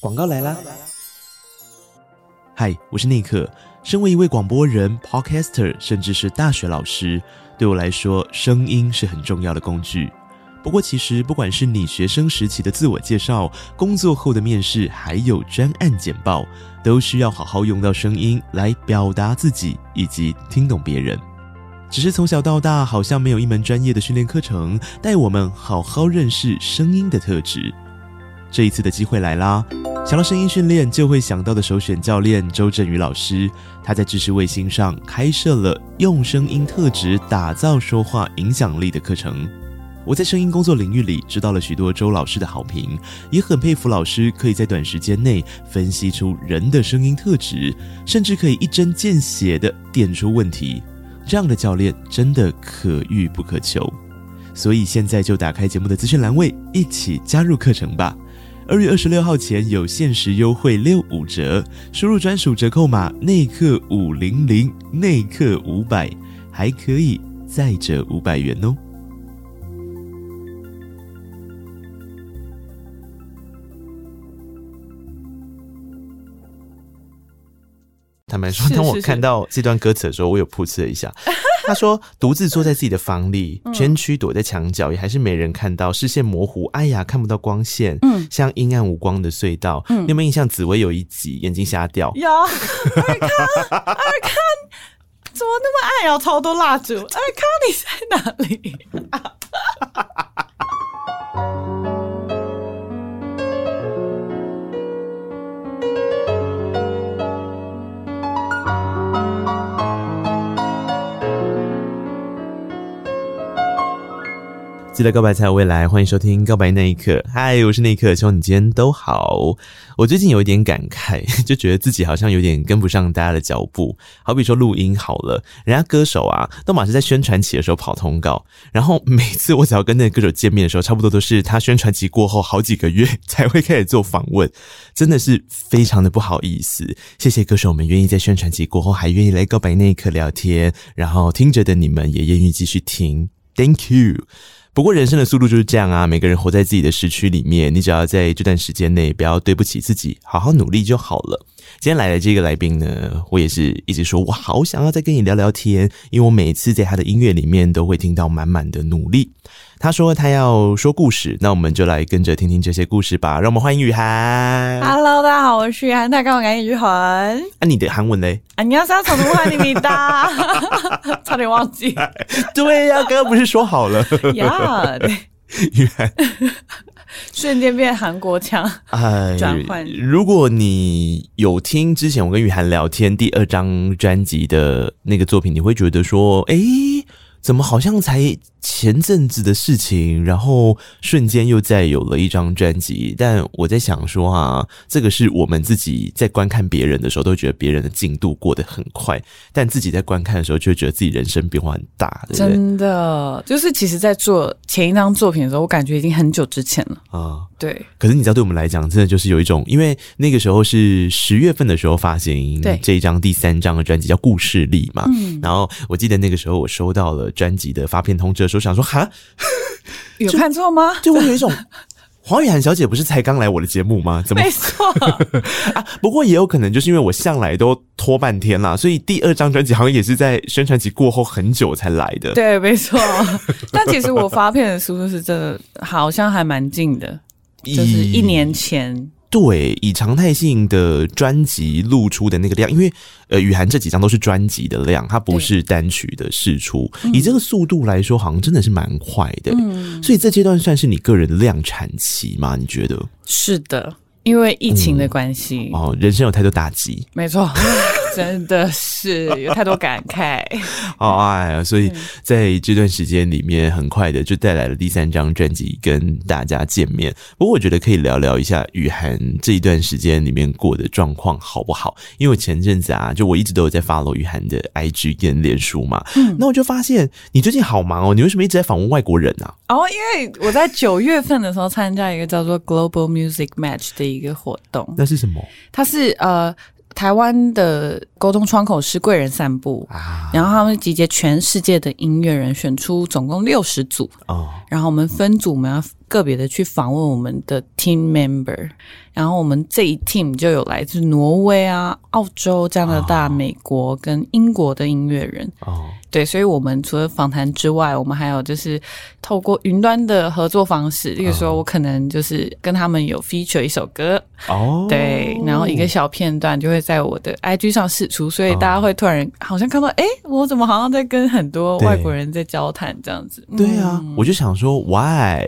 广告来啦！嗨，我是内克。身为一位广播人、podcaster，甚至是大学老师，对我来说，声音是很重要的工具。不过，其实不管是你学生时期的自我介绍、工作后的面试，还有专案简报，都需要好好用到声音来表达自己以及听懂别人。只是从小到大，好像没有一门专业的训练课程带我们好好认识声音的特质。这一次的机会来啦！想到声音训练，就会想到的首选教练周振宇老师。他在知识卫星上开设了用声音特质打造说话影响力的课程。我在声音工作领域里知道了许多周老师的好评，也很佩服老师可以在短时间内分析出人的声音特质，甚至可以一针见血地点出问题。这样的教练真的可遇不可求。所以现在就打开节目的资讯栏位，一起加入课程吧。二月二十六号前有限时优惠六五折，输入专属折扣码内客五零零内客五百，还可以再折五百元哦。坦白说，当我看到这段歌词的时候，我有噗嗤了一下。他说：“独自坐在自己的房里，蜷曲躲在墙角，也还是没人看到，视线模糊。哎呀，看不到光线，嗯，像阴暗无光的隧道。嗯，你有没有印象？紫薇有一集眼睛瞎掉，有。尔康，尔康，怎么那么爱啊？超多蜡烛，二康，你在哪里？” 记得告白才有未来，欢迎收听《告白那一刻》。嗨，我是那一刻，希望你今天都好。我最近有一点感慨，就觉得自己好像有点跟不上大家的脚步。好比说录音好了，人家歌手啊，都马上在宣传期的时候跑通告，然后每次我只要跟那个歌手见面的时候，差不多都是他宣传期过后好几个月 才会开始做访问，真的是非常的不好意思。谢谢歌手们愿意在宣传期过后还愿意来告白那一刻聊天，然后听着的你们也愿意继续听，Thank you。不过人生的速度就是这样啊，每个人活在自己的时区里面，你只要在这段时间内不要对不起自己，好好努力就好了。今天来的这个来宾呢，我也是一直说我好想要再跟你聊聊天，因为我每次在他的音乐里面都会听到满满的努力。他说他要说故事，那我们就来跟着听听这些故事吧。让我们欢迎雨涵。Hello，大家好，我是雨涵。大家好，我是雨涵。啊，你的韩文嘞？啊，你要说从不欢迎你哒，差点忘记。对呀、啊，刚刚不是说好了？呀，对，雨涵，瞬间变韩国腔。哎，转换。如果你有听之前我跟雨涵聊天第二张专辑的那个作品，你会觉得说，哎。怎么好像才前阵子的事情，然后瞬间又再有了一张专辑？但我在想说啊，这个是我们自己在观看别人的时候，都觉得别人的进度过得很快，但自己在观看的时候，就会觉得自己人生变化很大。对不对？真的，就是其实，在做前一张作品的时候，我感觉已经很久之前了啊。对，可是你知道，对我们来讲，真的就是有一种，因为那个时候是十月份的时候发行这一张第三张的专辑，叫《故事力》嘛。嗯，然后我记得那个时候我收到了。专辑的发片通知的时候，想说哈，有看错吗？就我有一种黄雨涵小姐不是才刚来我的节目吗？怎么没错 啊？不过也有可能就是因为我向来都拖半天啦，所以第二张专辑好像也是在宣传期过后很久才来的。对，没错。但其实我发片的速度是真的，好像还蛮近的，就是一年前。对，以常态性的专辑露出的那个量，因为呃，雨涵这几张都是专辑的量，它不是单曲的释出。以这个速度来说，好像真的是蛮快的。嗯，所以这阶段算是你个人的量产期吗？你觉得？是的，因为疫情的关系。嗯，哦，人生有太多打击。没错。真的是有太多感慨，好爱啊！所以在这段时间里面，很快的就带来了第三张专辑，跟大家见面。不过我觉得可以聊聊一下雨涵这一段时间里面过的状况好不好？因为前阵子啊，就我一直都有在 follow 雨涵的 IG 跟脸书嘛，嗯，那我就发现你最近好忙哦，你为什么一直在访问外国人啊？哦，因为我在九月份的时候参加一个叫做 Global Music Match 的一个活动，那是什么？它是呃。台湾的沟通窗口是贵人散步，啊、然后他们集结全世界的音乐人，选出总共六十组，哦、然后我们分组，我们要个别的去访问我们的 team member。然后我们这一 team 就有来自挪威啊、澳洲、加拿大、哦、美国跟英国的音乐人。哦，对，所以我们除了访谈之外，我们还有就是透过云端的合作方式，例如说我可能就是跟他们有 feature 一首歌。哦，对，然后一个小片段就会在我的 IG 上释出，所以大家会突然好像看到，哎，我怎么好像在跟很多外国人在交谈这样子？对啊，嗯、我就想说，why？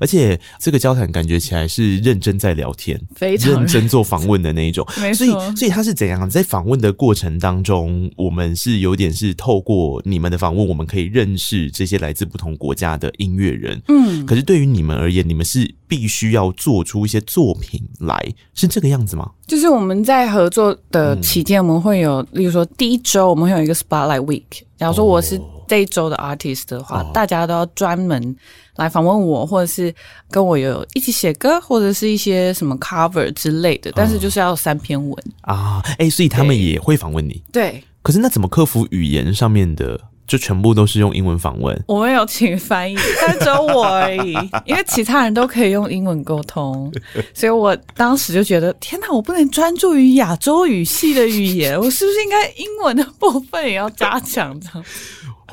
而且这个交谈感觉起来是认真在聊天。非常认真做访问的那一种，没错。所以，所以他是怎样？在访问的过程当中，我们是有点是透过你们的访问，我们可以认识这些来自不同国家的音乐人。嗯，可是对于你们而言，你们是必须要做出一些作品来，是这个样子吗？就是我们在合作的期间，我们会有，例如说第一周我们会有一个 Spotlight Week。假如说我是这一周的 artist 的话，哦、大家都要专门来访问我，或者是跟我有一起写歌，或者是一些什么 cover 之类的。但是就是要三篇文、哦、啊，哎、欸，所以他们也会访问你。对，可是那怎么克服语言上面的？就全部都是用英文访问，我们有请翻译，但只有我而已，因为其他人都可以用英文沟通，所以我当时就觉得，天哪，我不能专注于亚洲语系的语言，我是不是应该英文的部分也要加强？这样。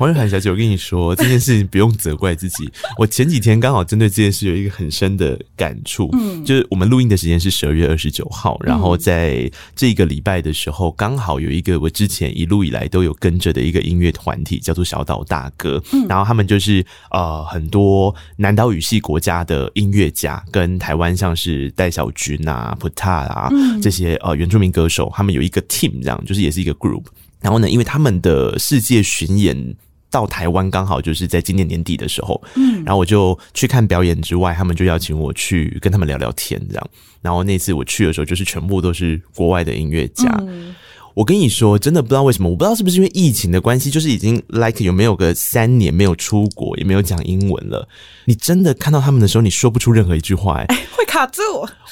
黄玉涵小姐，我跟你说这件事情不用责怪自己。我前几天刚好针对这件事有一个很深的感触，嗯，就是我们录音的时间是十二月二十九号，然后在这个礼拜的时候，刚好有一个我之前一路以来都有跟着的一个音乐团体，叫做小岛大哥，嗯，然后他们就是呃很多南岛语系国家的音乐家，跟台湾像是戴小军啊、普塔啊这些呃原住民歌手，他们有一个 team，这样就是也是一个 group，然后呢，因为他们的世界巡演。到台湾刚好就是在今年年底的时候，嗯，然后我就去看表演之外，他们就邀请我去跟他们聊聊天，这样。然后那次我去的时候，就是全部都是国外的音乐家。嗯我跟你说，真的不知道为什么，我不知道是不是因为疫情的关系，就是已经 like 有没有个三年没有出国，也没有讲英文了。你真的看到他们的时候，你说不出任何一句话，欸，哎，会卡住。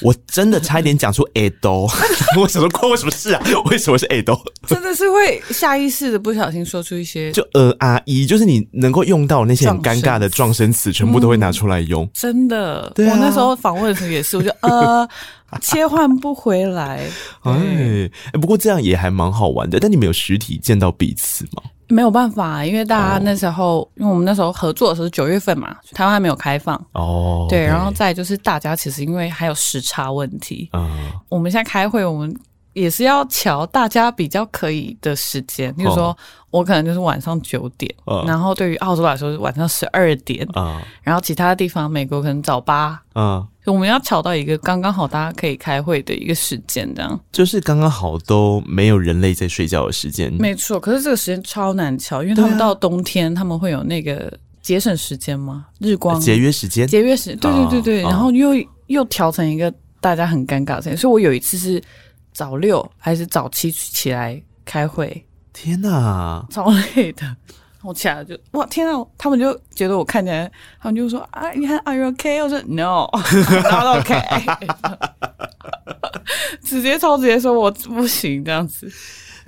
我真的差一点讲出 a do，我什么关我什么事啊？为什么是 a do？真的是会下意识的不小心说出一些，就呃啊一，就是你能够用到那些很尴尬的撞声词，全部都会拿出来用。嗯、真的，我那时候访问的时候也是，我就呃。切换不回来，哎，哎，不过这样也还蛮好玩的。但你们有实体见到彼此吗？没有办法，因为大家那时候，哦、因为我们那时候合作的时候是九月份嘛，台湾还没有开放哦。对，然后再就是大家其实因为还有时差问题，嗯，我们现在开会，我们也是要瞧大家比较可以的时间，比如说。哦我可能就是晚上九点，嗯、然后对于澳洲来说是晚上十二点，嗯、然后其他地方美国可能早八，嗯，我们要巧到一个刚刚好大家可以开会的一个时间，这样就是刚刚好都没有人类在睡觉的时间，没错。可是这个时间超难巧，因为他们到冬天他们会有那个节省时间吗？日光节约时间，节约时，对对对对，哦、然后又又调成一个大家很尴尬的时间，所以我有一次是早六还是早七起来开会。天呐，超累的！我起来就哇，天呐，他们就觉得我看起来，他们就说啊，你看，Are you okay？我说 No，not okay。直接超直接说我不行这样子，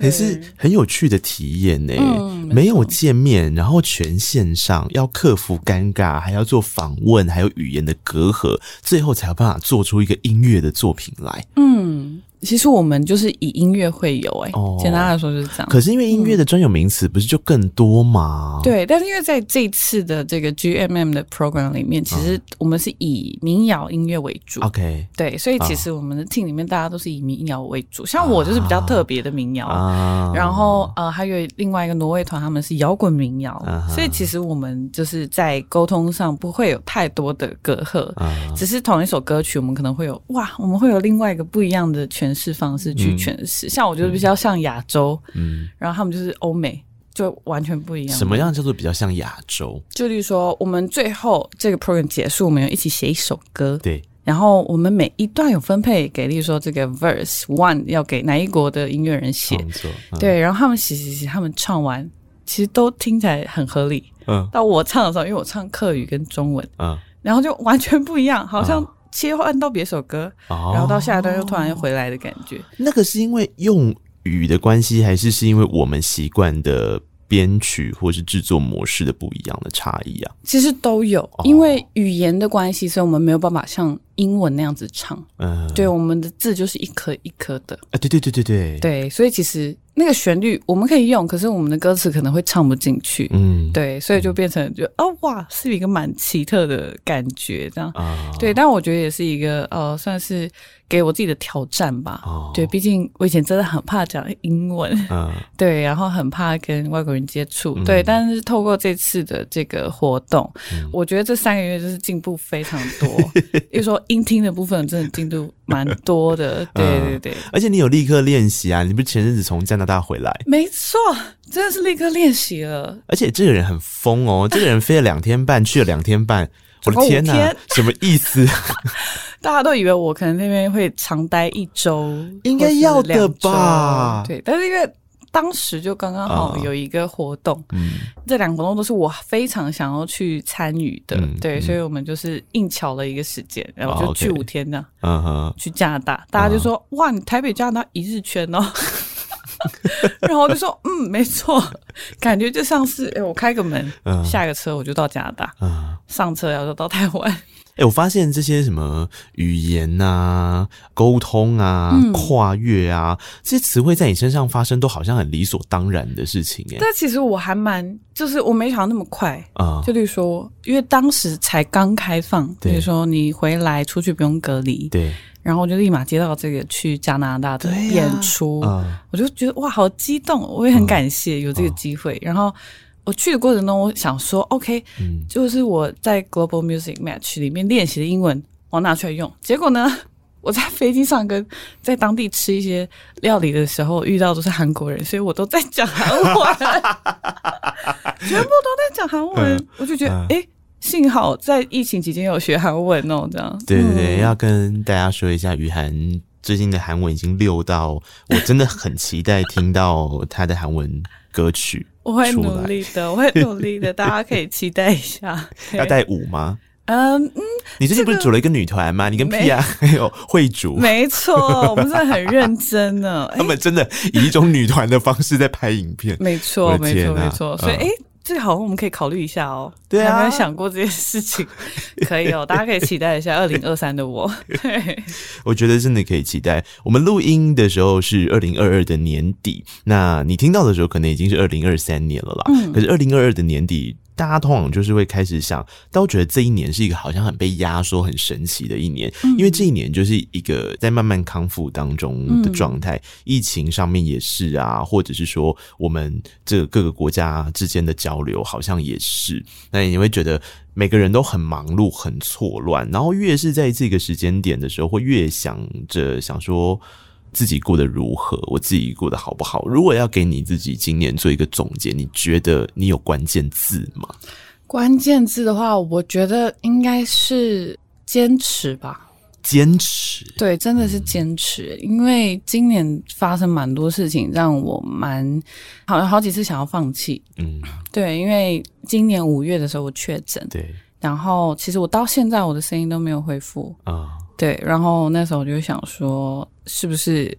也是很有趣的体验呢。嗯、没有见面，然后全线上，要克服尴尬，还要做访问，还有语言的隔阂，最后才有办法做出一个音乐的作品来。嗯。其实我们就是以音乐会友哎、欸，哦、简单来说就是这样。可是因为音乐的专有名词不是就更多吗？嗯、对，但是因为在这次的这个 GMM 的 program 里面，其实我们是以民谣音乐为主。OK，对，所以其实我们的 team 里面大家都是以民谣为主。像我就是比较特别的民谣，啊、然后呃还有另外一个挪威团，他们是摇滚民谣。啊、所以其实我们就是在沟通上不会有太多的隔阂，啊、只是同一首歌曲，我们可能会有哇，我们会有另外一个不一样的全。诠释方式去诠释，嗯、像我觉得比较像亚洲，嗯，然后他们就是欧美，就完全不一样。什么样叫做比较像亚洲？就例如说，我们最后这个 program 结束，我们要一起写一首歌，对。然后我们每一段有分配给，例如说这个 verse one 要给哪一国的音乐人写，嗯、对。然后他们写写写，他们唱完，其实都听起来很合理。嗯。到我唱的时候，因为我唱客语跟中文，嗯，然后就完全不一样，好像、嗯。切换到别首歌，然后到下一段又突然又回来的感觉。那个是因为用语的关系，还是是因为我们习惯的编曲或是制作模式的不一样的差异啊？其实都有，因为语言的关系，所以我们没有办法像英文那样子唱。嗯，对，我们的字就是一颗一颗的。啊，对对对对对，对，所以其实。那个旋律我们可以用，可是我们的歌词可能会唱不进去。嗯，对，所以就变成就哦哇，是一个蛮奇特的感觉，这样。哦、对，但我觉得也是一个呃，算是给我自己的挑战吧。哦，对，毕竟我以前真的很怕讲英文。嗯，对，然后很怕跟外国人接触。嗯、对，但是透过这次的这个活动，嗯、我觉得这三个月就是进步非常多。比如说音听的部分，真的进度蛮多的。对对对，而且你有立刻练习啊？你不是前阵子从加拿大回来，没错，真的是立刻练习了。而且这个人很疯哦，这个人飞了两天半，去了两天半，我的天哪，天？什么意思？大家都以为我可能那边会长待一周，应该要的吧？对，但是因为当时就刚刚好有一个活动，哦、嗯，这两个活动都是我非常想要去参与的，嗯、对，所以我们就是硬巧了一个时间，然后就去五天呢，嗯哼，去加拿大，大家就说、嗯、哇，你台北加拿大一日圈哦。然后我就说，嗯，没错，感觉就像是，哎，我开个门，嗯、下个车我就到加拿大，嗯、上车然后就到台湾。哎，我发现这些什么语言啊、沟通啊、嗯、跨越啊，这些词汇在你身上发生，都好像很理所当然的事情。哎，但其实我还蛮，就是我没想到那么快啊。嗯、就例如说，因为当时才刚开放，比如对说你回来出去不用隔离，对。然后我就立马接到这个去加拿大的演出，啊嗯、我就觉得哇，好激动！我也很感谢有这个机会。嗯、然后我去的过程中，我想说，OK，、嗯、就是我在 Global Music Match 里面练习的英文，我拿出来用。结果呢，我在飞机上跟在当地吃一些料理的时候，遇到都是韩国人，所以我都在讲韩文，全部都在讲韩文，嗯、我就觉得，哎、嗯。幸好在疫情期间有学韩文哦，这样。对对对，嗯、要跟大家说一下，雨涵最近的韩文已经溜到，我真的很期待听到他的韩文歌曲。我会努力的，我会努力的，大家可以期待一下。要带舞吗？嗯嗯，你最近不是组了一个女团吗？你跟 Pia 还 有慧主，没错，我们真的很认真呢。他们真的以一种女团的方式在拍影片，没错，没错，没错。所以，哎、嗯。这个好像我们可以考虑一下哦。对啊，有没有想过这件事情，可以哦，大家可以期待一下二零二三的我。对，我觉得真的可以期待。我们录音的时候是二零二二的年底，那你听到的时候可能已经是二零二三年了啦。嗯，可是二零二二的年底。大家通常就是会开始想，都觉得这一年是一个好像很被压缩、很神奇的一年，嗯、因为这一年就是一个在慢慢康复当中的状态，嗯、疫情上面也是啊，或者是说我们这个各个国家之间的交流好像也是，那你会觉得每个人都很忙碌、很错乱，然后越是在这个时间点的时候，会越想着想说。自己过得如何？我自己过得好不好？如果要给你自己今年做一个总结，你觉得你有关键字吗？关键字的话，我觉得应该是坚持吧。坚持，对，真的是坚持。嗯、因为今年发生蛮多事情，让我蛮好像好几次想要放弃。嗯，对，因为今年五月的时候我确诊，对，然后其实我到现在我的声音都没有恢复啊。对，然后那时候我就想说，是不是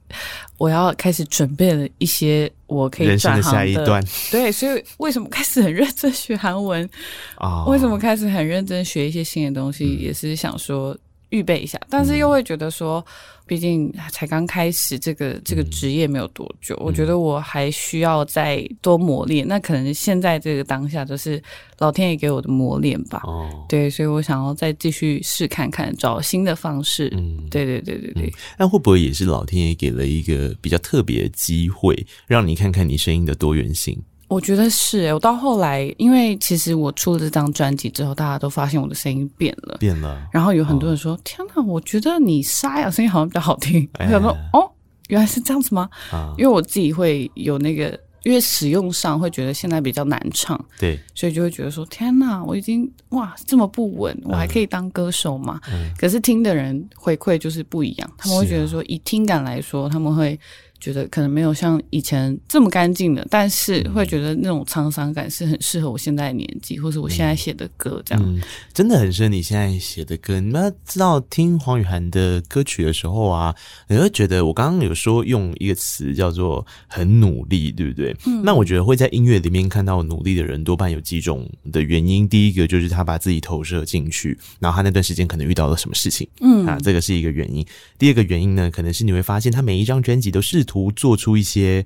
我要开始准备了一些我可以转行的，人生的下一段？对，所以为什么开始很认真学韩文啊？哦、为什么开始很认真学一些新的东西？嗯、也是想说。预备一下，但是又会觉得说，毕竟才刚开始这个这个职业没有多久，嗯、我觉得我还需要再多磨练。嗯、那可能现在这个当下就是老天爷给我的磨练吧。哦，对，所以我想要再继续试看看，找新的方式。嗯，对对对对对。那、嗯、会不会也是老天爷给了一个比较特别的机会，让你看看你声音的多元性？我觉得是我到后来，因为其实我出了这张专辑之后，大家都发现我的声音变了，变了。然后有很多人说：“哦、天哪，我觉得你沙哑声音好像比较好听。哎”我想说：“哦，原来是这样子吗？”啊、因为我自己会有那个，因为使用上会觉得现在比较难唱，对，所以就会觉得说：“天哪，我已经哇这么不稳，我还可以当歌手吗？”嗯、可是听的人回馈就是不一样，他们会觉得说，以听感来说，他们会。觉得可能没有像以前这么干净的，但是会觉得那种沧桑感是很适合我现在的年纪，或是我现在写的歌这样、嗯。真的很适合你现在写的歌。你们知道，听黄雨涵的歌曲的时候啊，你会觉得我刚刚有说用一个词叫做很努力，对不对？嗯、那我觉得会在音乐里面看到努力的人，多半有几种的原因。第一个就是他把自己投射进去，然后他那段时间可能遇到了什么事情，嗯啊，这个是一个原因。第二个原因呢，可能是你会发现他每一张专辑都试图。图做出一些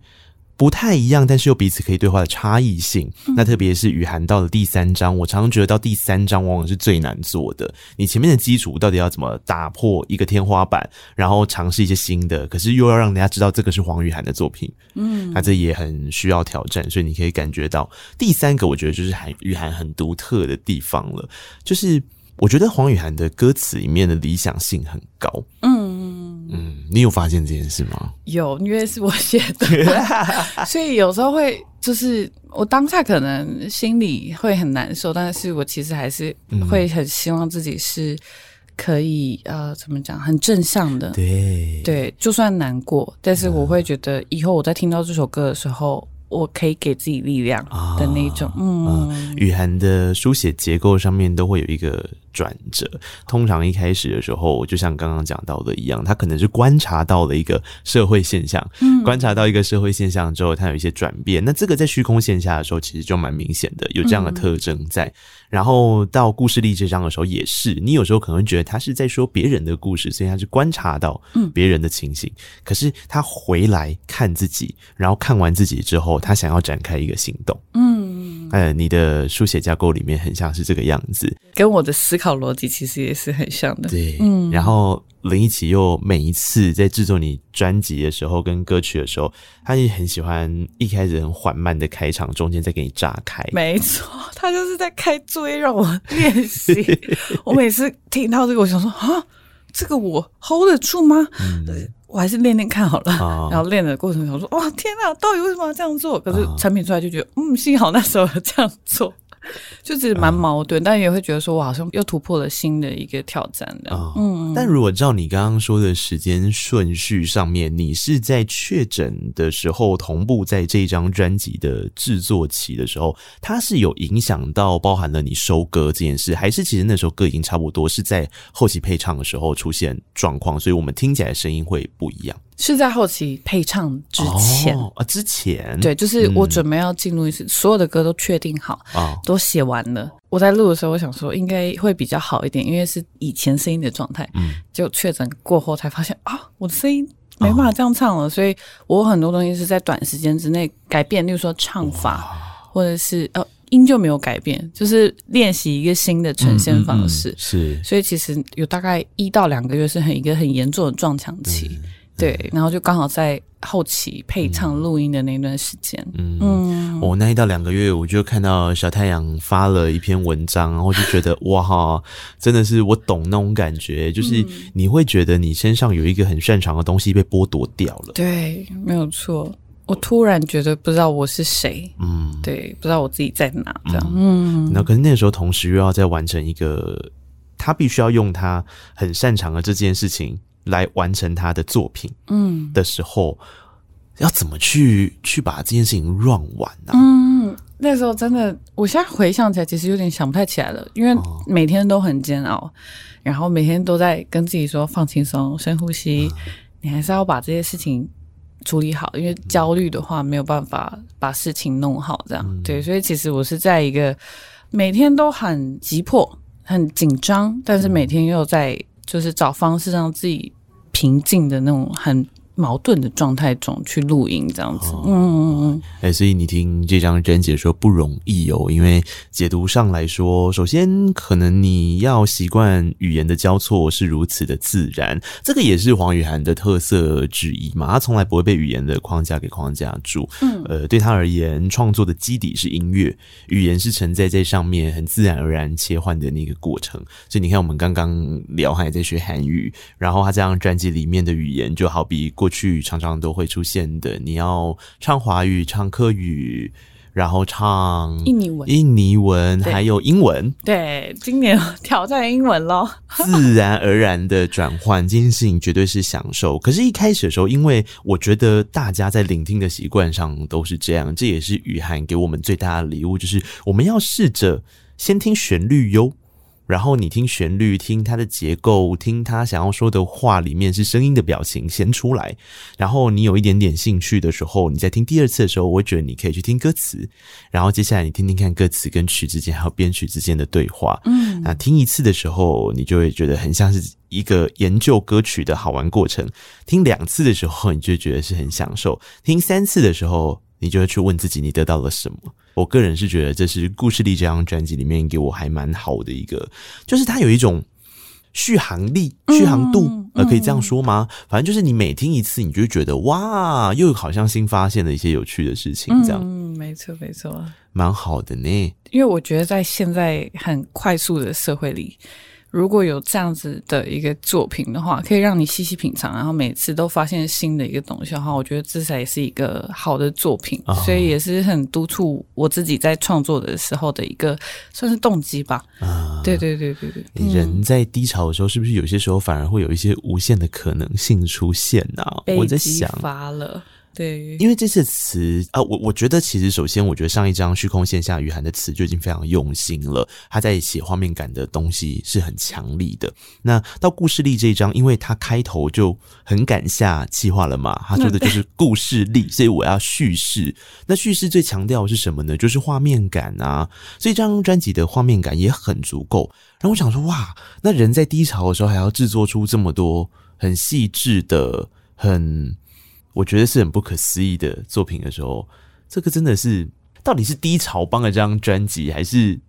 不太一样，但是又彼此可以对话的差异性。嗯、那特别是雨涵到了第三章，我常常觉得到第三章往往是最难做的。你前面的基础到底要怎么打破一个天花板，然后尝试一些新的，可是又要让人家知道这个是黄雨涵的作品。嗯，那这也很需要挑战。所以你可以感觉到第三个，我觉得就是韩雨涵很独特的地方了，就是我觉得黄雨涵的歌词里面的理想性很高。嗯。嗯，你有发现这件事吗？有，因为是我写的，所以有时候会就是我当下可能心里会很难受，但是我其实还是会很希望自己是可以、嗯、呃，怎么讲，很正向的。对对，就算难过，但是我会觉得以后我在听到这首歌的时候。我可以给自己力量的那种，嗯，嗯，雨涵的书写结构上面都会有一个转折。通常一开始的时候，就像刚刚讲到的一样，他可能是观察到了一个社会现象，嗯，观察到一个社会现象之后，他有一些转变。那这个在虚空线下的时候，其实就蛮明显的，有这样的特征在。嗯然后到故事力这章的时候也是，你有时候可能觉得他是在说别人的故事，所以他是观察到别人的情形。嗯、可是他回来看自己，然后看完自己之后，他想要展开一个行动。嗯，呃，你的书写架构里面很像是这个样子，跟我的思考逻辑其实也是很像的。对，嗯，然后。林一起又每一次在制作你专辑的时候跟歌曲的时候，他也很喜欢一开始很缓慢的开场，中间再给你炸开。没错，他就是在开作业让我练习。我每次听到这个，我想说啊，这个我 hold 得住吗？嗯、对，我还是练练看好了。哦、然后练的过程中说，哇，天哪，到底为什么要这样做？可是产品出来就觉得，嗯，幸好那时候有这样做。就只是蛮矛盾，嗯、但也会觉得说，我好像又突破了新的一个挑战的。哦、嗯，但如果照你刚刚说的时间顺序上面，你是在确诊的时候同步在这张专辑的制作期的时候，它是有影响到包含了你收歌这件事，还是其实那时候歌已经差不多是在后期配唱的时候出现状况，所以我们听起来声音会不一样？是在后期配唱之前。啊、哦，之前。对，就是我准备要进入一次，所有的歌都确定好，哦、都写完了。我在录的时候，我想说应该会比较好一点，因为是以前声音的状态。嗯，就确诊过后才发现啊，我的声音没办法这样唱了，哦、所以我很多东西是在短时间之内改变，例如说唱法，或者是呃音就没有改变，就是练习一个新的呈现方式。嗯嗯嗯、是，所以其实有大概一到两个月是很一个很严重的撞墙期。嗯对，然后就刚好在后期配唱录音的那段时间，嗯，我、那一到两个月，我就看到小太阳发了一篇文章，然后就觉得哇哈，真的是我懂那种感觉，就是你会觉得你身上有一个很擅长的东西被剥夺掉了。对，没有错，我突然觉得不知道我是谁，嗯，对，不知道我自己在哪，这样，嗯，那可是那个时候同时又要再完成一个，他必须要用他很擅长的这件事情。来完成他的作品，嗯，的时候，嗯、要怎么去去把这件事情 run 完呢、啊？嗯，那时候真的，我现在回想起来，其实有点想不太起来了，因为每天都很煎熬，然后每天都在跟自己说放轻松、深呼吸，嗯、你还是要把这些事情处理好，因为焦虑的话没有办法把事情弄好，这样、嗯、对，所以其实我是在一个每天都很急迫、很紧张，但是每天又在就是找方式让自己。平静的那种很矛盾的状态中去录音，这样子，嗯嗯嗯，哎，所以你听这张专辑说不容易哦，因为解读上来说，首先可能你要习惯语言的交错是如此的自然，这个也是黄雨涵的特色之一嘛，他从来不会被语言的框架给框架住，嗯，呃，对他而言，创作的基底是音乐，语言是承载在上面，很自然而然切换的那个过程。所以你看，我们刚刚聊，还在学韩语，然后他这张专辑里面的语言，就好比过。过去常常都会出现的，你要唱华语、唱客语，然后唱印尼文、印尼文还有英文。对，今年挑战英文咯，自然而然的转换，这件事情绝对是享受。可是，一开始的时候，因为我觉得大家在聆听的习惯上都是这样，这也是雨涵给我们最大的礼物，就是我们要试着先听旋律哟。然后你听旋律，听它的结构，听他想要说的话里面是声音的表情先出来。然后你有一点点兴趣的时候，你在听第二次的时候，我觉得你可以去听歌词。然后接下来你听听看歌词跟曲之间还有编曲之间的对话。嗯，那听一次的时候，你就会觉得很像是一个研究歌曲的好玩过程。听两次的时候，你就觉得是很享受。听三次的时候，你就会去问自己，你得到了什么？我个人是觉得这是故事力这张专辑里面给我还蛮好的一个，就是它有一种续航力、续航度，呃，可以这样说吗？反正就是你每听一次，你就会觉得哇，又好像新发现了一些有趣的事情，这样。嗯，没错，没错，蛮好的呢。因为我觉得在现在很快速的社会里。如果有这样子的一个作品的话，可以让你细细品尝，然后每次都发现新的一个东西的话，我觉得这才是一个好的作品。哦、所以也是很督促我自己在创作的时候的一个算是动机吧。啊，对对对对对。人在低潮的时候，是不是有些时候反而会有一些无限的可能性出现呢、啊？我在想，发了。对，因为这些词啊，我我觉得其实首先，我觉得上一张虚空线下雨涵的词就已经非常用心了，他在写画面感的东西是很强力的。那到故事力这一张，因为他开头就很敢下计划了嘛，他说的就是 故事力，所以我要叙事。那叙事最强调的是什么呢？就是画面感啊，所以这张专辑的画面感也很足够。然后我想说，哇，那人在低潮的时候还要制作出这么多很细致的、很。我觉得是很不可思议的作品的时候，这个真的是到底是低潮帮了这张专辑，还是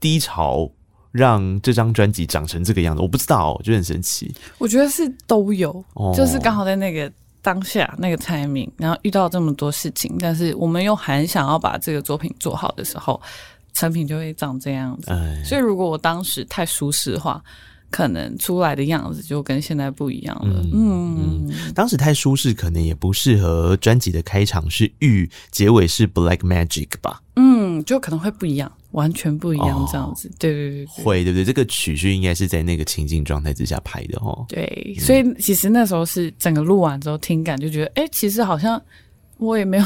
低潮让这张专辑长成这个样子？我不知道，我觉得很神奇。我觉得是都有，哦、就是刚好在那个当下那个 timing，然后遇到这么多事情，但是我们又很想要把这个作品做好的时候，成品就会长这样子。哎、所以如果我当时太舒适的话。可能出来的样子就跟现在不一样了。嗯，当时太舒适，可能也不适合专辑的开场是玉，结尾是 Black Magic 吧？嗯，就可能会不一样，完全不一样这样子。哦、对，对对對，会对不对？这个曲序应该是在那个情境状态之下拍的哦。对，所以其实那时候是整个录完之后听感就觉得，哎、欸，其实好像。我也没有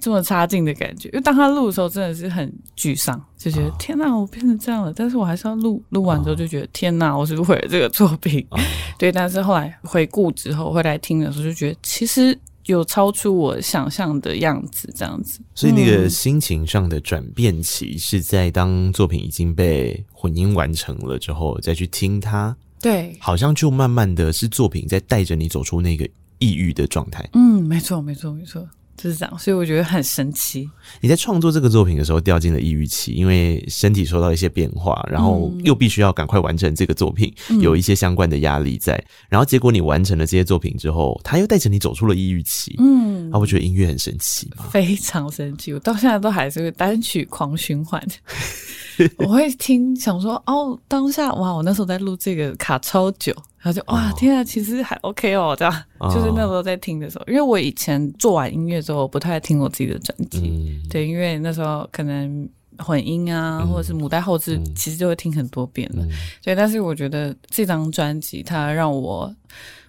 这么差劲的感觉，因为当他录的时候真的是很沮丧，就觉得、哦、天哪，我变成这样了。但是我还是要录，录完之后就觉得、哦、天哪，我是毁了这个作品。哦、对，但是后来回顾之后，回来听的时候就觉得其实有超出我想象的样子，这样子。所以那个心情上的转变期是在当作品已经被混音完成了之后再去听它，对，好像就慢慢的是作品在带着你走出那个抑郁的状态。嗯，没错，没错，没错。就是这样，所以我觉得很神奇。你在创作这个作品的时候掉进了抑郁期，因为身体受到一些变化，然后又必须要赶快完成这个作品，嗯、有一些相关的压力在。然后结果你完成了这些作品之后，他又带着你走出了抑郁期。嗯，啊，我觉得音乐很神奇吗，非常神奇。我到现在都还是会单曲狂循环。我会听，想说哦，当下哇，我那时候在录这个卡超久。然后就哇，天啊，其实还 OK 哦，这样、哦、就是那时候在听的时候，因为我以前做完音乐之后，不太听我自己的专辑，嗯、对，因为那时候可能混音啊，嗯、或者是母带后置，其实就会听很多遍了，嗯、对。但是我觉得这张专辑它让我。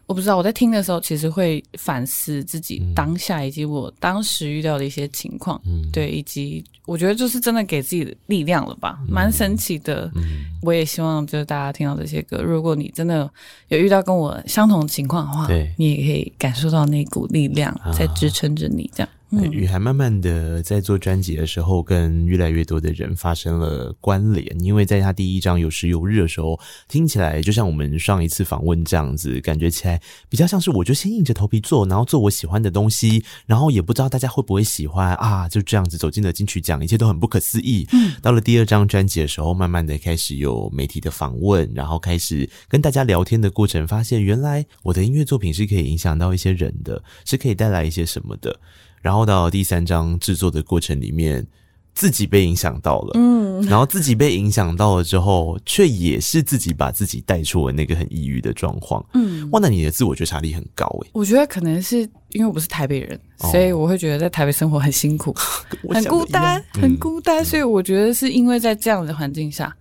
我不知道我在听的时候，其实会反思自己当下以及我当时遇到的一些情况，嗯、对，以及我觉得就是真的给自己的力量了吧，蛮、嗯、神奇的。嗯、我也希望就是大家听到这些歌，如果你真的有遇到跟我相同的情况的话，对。你也可以感受到那股力量在支撑着你，这样。雨涵慢慢的在做专辑的时候，跟越来越多的人发生了关联。因为在他第一张有时有日的时候，听起来就像我们上一次访问这样子，感觉起来比较像是我就先硬着头皮做，然后做我喜欢的东西，然后也不知道大家会不会喜欢啊，就这样子走进了金曲奖，一切都很不可思议。嗯，到了第二张专辑的时候，慢慢的开始有媒体的访问，然后开始跟大家聊天的过程，发现原来我的音乐作品是可以影响到一些人的，是可以带来一些什么的。然后到第三章制作的过程里面，自己被影响到了，嗯，然后自己被影响到了之后，却也是自己把自己带出了那个很抑郁的状况，嗯，哇，那你的自我觉察力很高诶。我觉得可能是因为我不是台北人，哦、所以我会觉得在台北生活很辛苦，很孤单，很孤单，所以我觉得是因为在这样的环境下。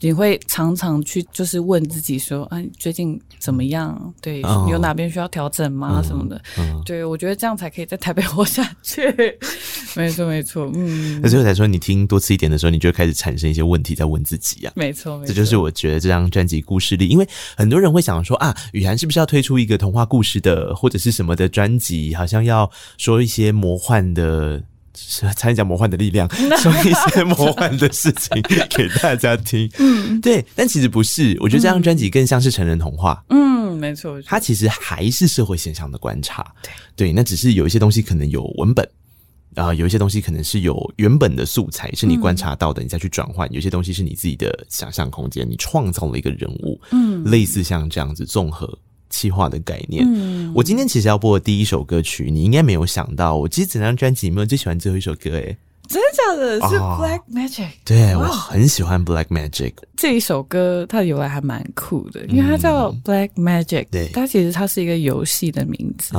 你会常常去就是问自己说，哎、啊，最近怎么样？对，哦、有哪边需要调整吗？嗯、什么的？嗯、对，我觉得这样才可以在台北活下去。没错，没错。嗯，那最后才说，你听多次一点的时候，你就会开始产生一些问题，在问自己呀、啊。没错，没错。这就是我觉得这张专辑故事力，因为很多人会想说啊，雨涵是不是要推出一个童话故事的或者是什么的专辑？好像要说一些魔幻的。差点讲魔幻的力量，说一些魔幻的事情给大家听。嗯，对，但其实不是。我觉得这张专辑更像是成人童话。嗯，没错，它其实还是社会现象的观察。对，对，那只是有一些东西可能有文本，然后有一些东西可能是有原本的素材是你观察到的，你再去转换。有些东西是你自己的想象空间，你创造了一个人物。嗯，类似像这样子综合。企划的概念。嗯，我今天其实要播的第一首歌曲，你应该没有想到。我其实整张专辑里面我最喜欢最后一首歌，诶，真的假的？是 Black Magic。对，我很喜欢 Black Magic 这一首歌，它的由来还蛮酷的，因为它叫 Black Magic。对，它其实它是一个游戏的名字。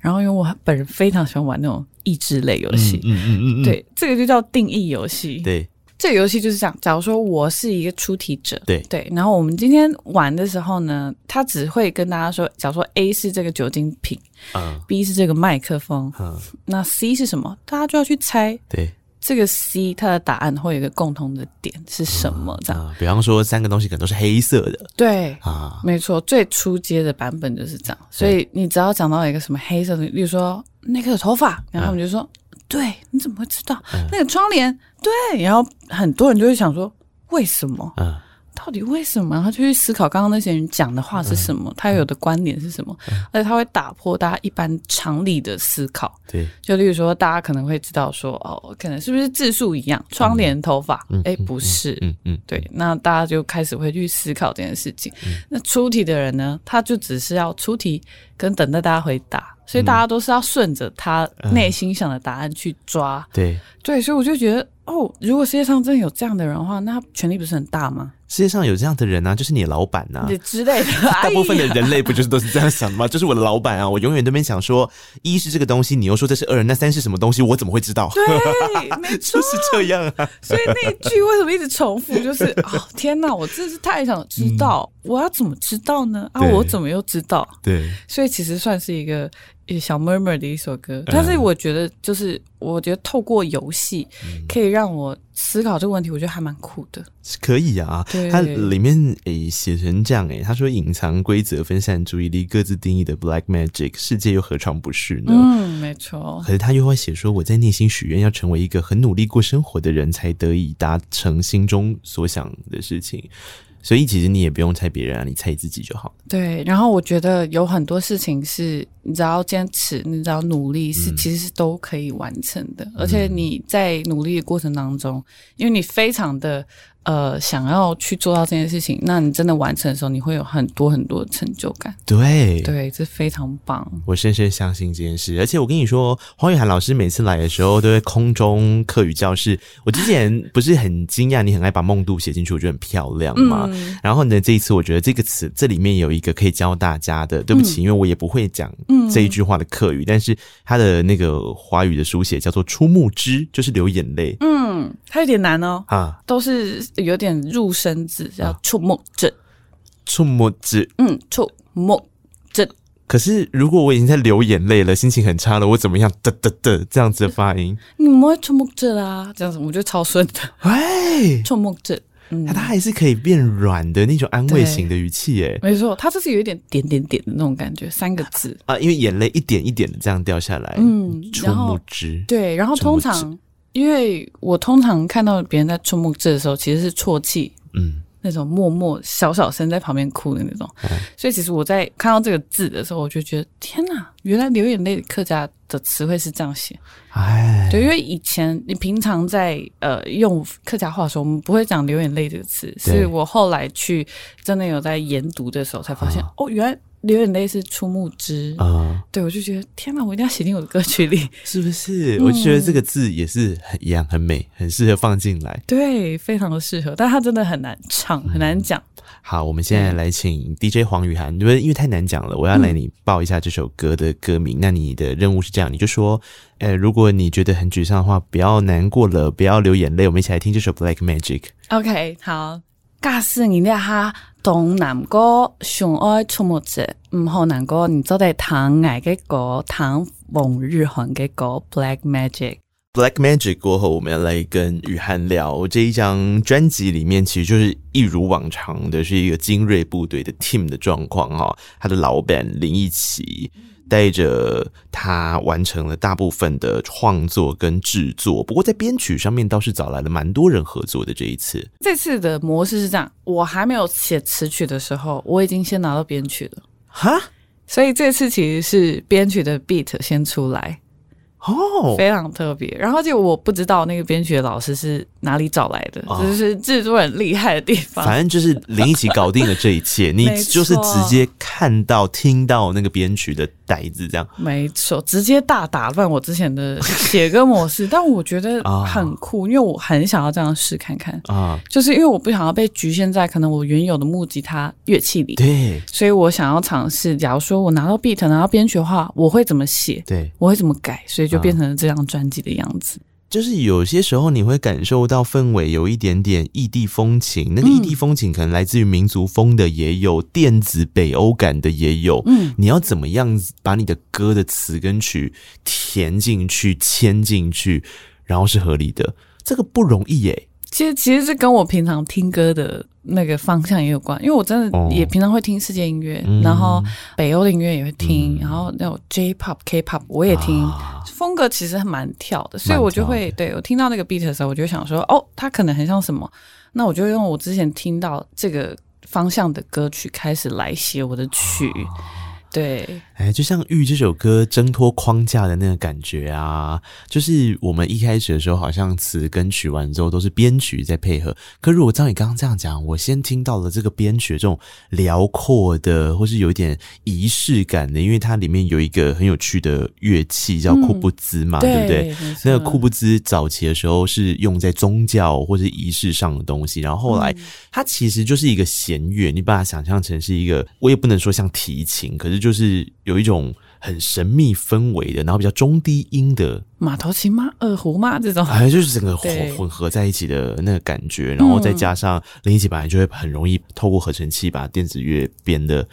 然后因为我本人非常喜欢玩那种益智类游戏，嗯嗯嗯，对，这个就叫定义游戏。对。这个游戏就是这样，假如说我是一个出题者，对对，然后我们今天玩的时候呢，他只会跟大家说，假如说 A 是这个酒精瓶，嗯，B 是这个麦克风，嗯，那 C 是什么？大家就要去猜，对，这个 C 它的答案会有一个共同的点是什么？这样，比方说三个东西可能都是黑色的，对啊，没错，最初阶的版本就是这样，所以你只要讲到一个什么黑色的，例如说那个头发，然后我们就说。嗯对，你怎么会知道、嗯、那个窗帘？对，然后很多人就会想说，为什么？嗯，到底为什么？他就去思考刚刚那些人讲的话是什么，嗯、他有的观点是什么，嗯、而且他会打破大家一般常理的思考。对，就例如说，大家可能会知道说，哦，可能是不是字数一样？窗帘、头发？哎、嗯，不是。嗯嗯，嗯对，那大家就开始会去思考这件事情。嗯、那出题的人呢，他就只是要出题，跟等待大家回答。所以大家都是要顺着他内心想的答案去抓，嗯、对对，所以我就觉得，哦，如果世界上真的有这样的人的话，那他权力不是很大吗？世界上有这样的人啊，就是你的老板呐、啊，之类的。大部分的人类不就是都是这样想的吗？就是我的老板啊，我永远都没想说，一是这个东西，你又说这是二，那三是什么东西？我怎么会知道？对，没错，就是这样啊。所以那一句为什么一直重复？就是哦，天哪，我真是太想知道，嗯、我要怎么知道呢？啊，我怎么又知道？对，所以其实算是一个。小 murmur 的一首歌，但是我觉得就是，我觉得透过游戏可以让我思考这个问题，我觉得还蛮酷的。可以啊，它里面诶写成这样诶，他说隐藏规则、分散注意力、各自定义的 black magic，世界又何尝不是呢？嗯，没错。可是他又会写说，我在内心许愿要成为一个很努力过生活的人，才得以达成心中所想的事情。所以其实你也不用猜别人啊，你猜自己就好。对，然后我觉得有很多事情是你只要坚持，你只要努力，是、嗯、其实是都可以完成的。而且你在努力的过程当中，因为你非常的。呃，想要去做到这件事情，那你真的完成的时候，你会有很多很多的成就感。对，对，这非常棒。我深深相信这件事。而且我跟你说，黄雨涵老师每次来的时候，都会空中课语教室。我之前不是很惊讶，你很爱把梦度写进去，我觉得很漂亮嘛。嗯、然后呢，这一次我觉得这个词这里面有一个可以教大家的。对不起，嗯、因为我也不会讲这一句话的课语，嗯、但是它的那个华语的书写叫做“出木之”，就是流眼泪。嗯，它有点难哦。啊，都是。有点入声字，叫触目症。触目症，嗯，触目症。可是，如果我已经在流眼泪了，心情很差了，我怎么样？的的的，这样子的发音，你们会触目症啊？这样子，我觉得超顺的。哎，触目症，嗯，它还是可以变软的那种安慰型的语气，哎，没错，它就是有一点点点点的那种感觉，三个字啊，因为眼泪一点一点的这样掉下来，嗯，触目之，对，然后通常。因为我通常看到别人在触目字的时候，其实是啜泣，嗯，那种默默小小声在旁边哭的那种，嗯、所以其实我在看到这个字的时候，我就觉得天哪，原来流眼泪的客家的词汇是这样写，哎，对，因为以前你平常在呃用客家话的时候，我们不会讲流眼泪这个词，对。是我后来去真的有在研读的时候才发现，哦，哦，原来。流眼泪是出木枝啊，对，我就觉得天哪，我一定要写进我的歌曲里，是不是？嗯、我觉得这个字也是很一样，很美，很适合放进来。对，非常的适合，但它真的很难唱，很难讲。嗯、好，我们现在来请 DJ 黄雨涵，因为因为太难讲了，我要来你报一下这首歌的歌名。嗯、那你的任务是这样，你就说，呃，如果你觉得很沮丧的话，不要难过了，不要流眼泪，我们一起来听这首 Black Magic。OK，好。假使你俩哈东南哥相爱出没者，唔好南哥，你做在谈爱嘅歌，谈往日韩嘅歌，Black Magic。Black Magic 过后，我们要来跟雨涵聊这一张专辑里面，其实就是一如往常的是一个精锐部队的 team 的状况哈，他的老板林奕琪。带着他完成了大部分的创作跟制作，不过在编曲上面倒是找来了蛮多人合作的。这一次，这次的模式是这样：我还没有写词曲的时候，我已经先拿到编曲了。哈，所以这次其实是编曲的 beat 先出来。哦，非常特别。然后就我不知道那个编曲的老师是哪里找来的，这、哦、是制作很厉害的地方。反正就是林一起搞定了这一切，你 就是直接看到、听到那个编曲的带子，这样。没错，直接大打乱我之前的写歌模式。但我觉得 很酷，因为我很想要这样试看看啊，就是因为我不想要被局限在可能我原有的木吉他乐器里。对，所以我想要尝试，假如说我拿到 beat，拿到编曲的话，我会怎么写？对，我会怎么改？所以就变成了这张专辑的样子。就是有些时候你会感受到氛围有一点点异地风情，那个异地风情可能来自于民族风的，也有电子北欧感的，也有。嗯，你要怎么样把你的歌的词跟曲填进去、牵进去，然后是合理的，这个不容易耶。其实，其实是跟我平常听歌的。那个方向也有关，因为我真的也平常会听世界音乐，哦、然后北欧的音乐也会听，嗯、然后那种 J-pop、K-pop 我也听，啊、风格其实还蛮跳的，所以我就会对我听到那个 beat 的时候，我就想说，哦，它可能很像什么，那我就用我之前听到这个方向的歌曲开始来写我的曲。啊对，哎，就像《玉》这首歌挣脱框架的那个感觉啊，就是我们一开始的时候，好像词跟曲完之后都是编曲在配合。可如果照你刚刚这样讲，我先听到了这个编曲这种辽阔的，或是有一点仪式感的，因为它里面有一个很有趣的乐器叫库布兹嘛，嗯、对不对？对，那个库布兹早期的时候是用在宗教或是仪式上的东西，然后后来它其实就是一个弦乐，你把它想象成是一个，我也不能说像提琴，可是。就是有一种很神秘氛围的，然后比较中低音的马头琴吗？二胡吗？这种，哎，就是整个混混合在一起的那个感觉，然后再加上林奕琪本来就会很容易透过合成器把电子乐编的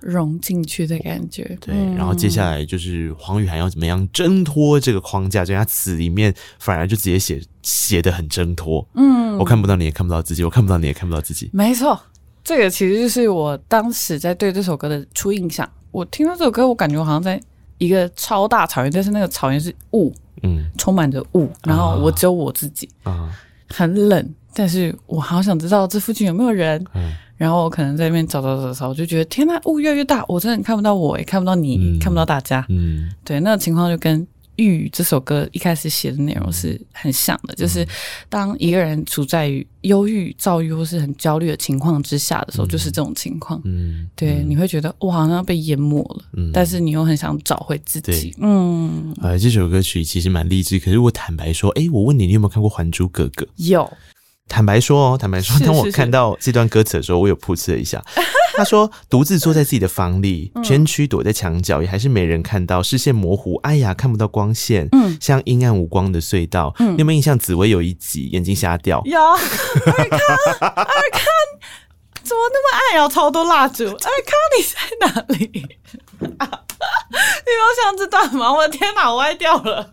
融进去的感觉。对，然后接下来就是黄雨涵要怎么样挣脱这个框架，就他词里面反而就直接写写的很挣脱。嗯，我看不到你也看不到自己，我看不到你也看不到自己。没错，这个其实就是我当时在对这首歌的初印象。我听到这首歌，我感觉我好像在一个超大草原，但是那个草原是雾，嗯，充满着雾，然后我只有我自己，啊，很冷，但是我好想知道这附近有没有人，嗯，然后我可能在那边找找找找，我就觉得天呐，雾越来越大，我真的看不到我，也看不到你，嗯，看不到大家，嗯，对，那个情况就跟。《郁》这首歌一开始写的内容是很像的，就是当一个人处在于忧郁、躁郁或是很焦虑的情况之下的时候，就是这种情况。嗯，对，你会觉得哇好像要被淹没了，嗯，但是你又很想找回自己。嗯，呃，这首歌曲其实蛮励志，可是我坦白说，哎，我问你，你有没有看过《还珠格格》？有。坦白说哦，坦白说，当我看到这段歌词的时候，我有噗嗤了一下。他说：“独自坐在自己的房里，蜷曲躲在墙角，也还是没人看到，视线模糊，哎呀，看不到光线，嗯，像阴暗无光的隧道。嗯，有没有印象？紫薇有一集眼睛瞎掉，有。二康，二康，怎么那么爱啊？超多蜡烛，二康，你在哪里？你有想知道吗？我的天哪，我歪掉了。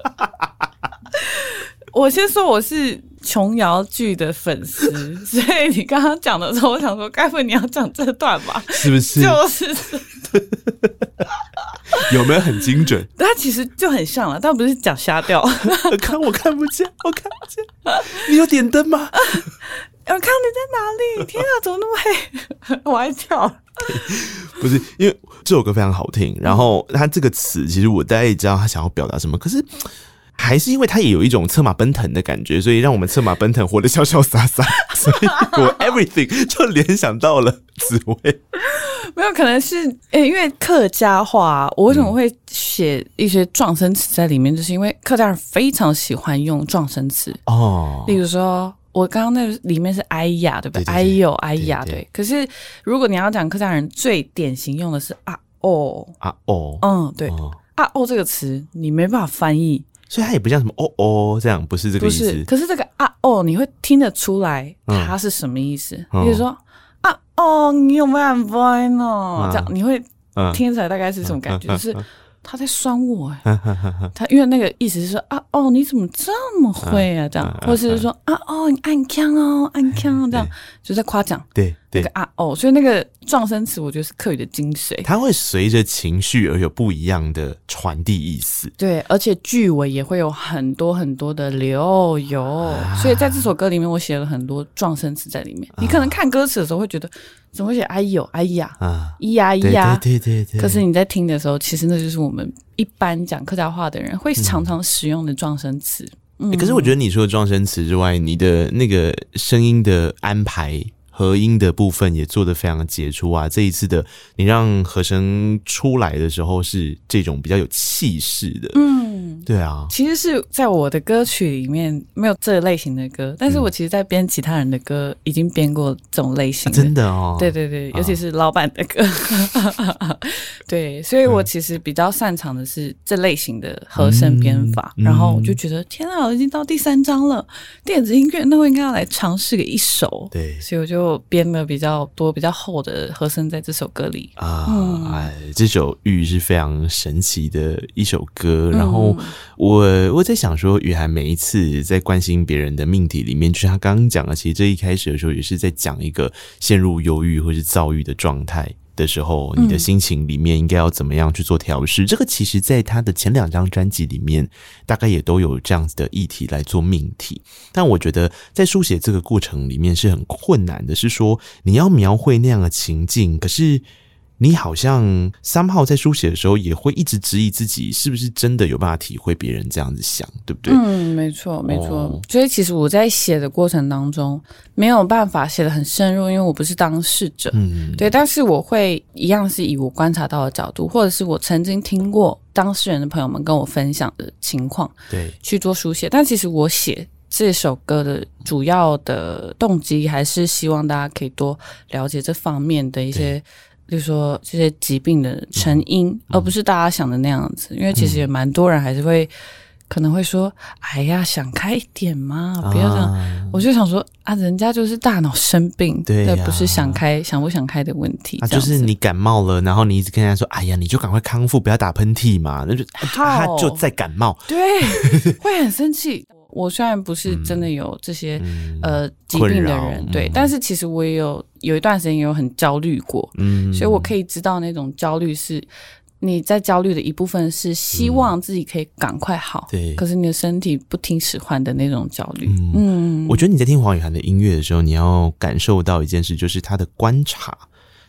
我先说我是。”琼瑶剧的粉丝，所以你刚刚讲的时候，我想说，该不会你要讲这段吧？是不是？就是，有没有很精准？它其实就很像了，但不是讲瞎掉。看我看不见，我看不见。你有点灯吗？我看你在哪里？天啊，怎么那么黑？我还跳。不是，因为这首歌非常好听，然后它这个词，其实我大概也知道他想要表达什么，可是。还是因为他也有一种策马奔腾的感觉，所以让我们策马奔腾活得潇潇洒洒，所以我 everything 就联想到了紫薇。没有，可能是诶、欸，因为客家话，我为什么会写一些撞声词在里面，就是因为客家人非常喜欢用撞声词哦。例如说，我刚刚那里面是哎呀，对不对？哎呦，哎呀，对。可是如果你要讲客家人最典型用的是啊哦啊哦，嗯，对，啊哦这个词你没办法翻译，所以它也不像什么哦哦这样，不是这个意思。可是这个啊哦，你会听得出来它是什么意思？比如说啊。哦，你有办法呢？这样你会听起来大概是什么感觉？就是他在酸我，他因为那个意思是说啊，哦，你怎么这么会啊？这样，或者是说啊，哦，你爱枪哦，爱呛这样，就在夸奖。对。那个啊哦，所以那个撞声词，我觉得是客语的精髓。它会随着情绪而有不一样的传递意思。对，而且句尾也会有很多很多的流油，啊、所以在这首歌里面，我写了很多撞声词在里面。啊、你可能看歌词的时候会觉得，怎么会写哎呦哎呀啊咿呀咿呀？对对对对。可是你在听的时候，其实那就是我们一般讲客家话的人会常常使用的撞声词。嗯，可是我觉得你说的状声词之外，你的那个声音的安排。和音的部分也做得非常的杰出啊！这一次的你让和声出来的时候是这种比较有气势的，嗯，对啊。其实是在我的歌曲里面没有这类型的歌，但是我其实在编其他人的歌已经编过这种类型真的哦。对对对，尤其是老板的歌，啊、对，所以我其实比较擅长的是这类型的和声编法。嗯、然后我就觉得，天啊，我已经到第三章了，电子音乐，那我应该要来尝试个一首。对，所以我就。编了比较多、比较厚的和声在这首歌里啊，嗯、哎，这首《玉》是非常神奇的一首歌。然后我我在想说，雨涵每一次在关心别人的命题里面，就是他刚刚讲的，其实这一开始的时候也是在讲一个陷入忧郁或是躁郁的状态。的时候，你的心情里面应该要怎么样去做调试？嗯、这个其实，在他的前两张专辑里面，大概也都有这样子的议题来做命题。但我觉得，在书写这个过程里面是很困难的，是说你要描绘那样的情境，可是。你好像三号在书写的时候也会一直质疑自己是不是真的有办法体会别人这样子想，对不对？嗯，没错，没错。哦、所以其实我在写的过程当中没有办法写的很深入，因为我不是当事者。嗯，对。但是我会一样是以我观察到的角度，或者是我曾经听过当事人的朋友们跟我分享的情况，对，去做书写。但其实我写这首歌的主要的动机，还是希望大家可以多了解这方面的一些。就是说这些疾病的成因，嗯、而不是大家想的那样子。嗯、因为其实也蛮多人还是会可能会说：“哎呀，想开一点嘛，不要这样。啊”我就想说啊，人家就是大脑生病，对、啊，不是想开想不想开的问题。啊，就是你感冒了，然后你一直跟人家说：“哎呀，你就赶快康复，不要打喷嚏嘛。”那就他就在感冒，对，会很生气。我虽然不是真的有这些、嗯、呃疾病的人，对，嗯、但是其实我也有有一段时间也有很焦虑过，嗯，所以我可以知道那种焦虑是你在焦虑的一部分是希望自己可以赶快好，对、嗯，可是你的身体不听使唤的那种焦虑，嗯，嗯，我觉得你在听黄雨涵的音乐的时候，你要感受到一件事，就是他的观察，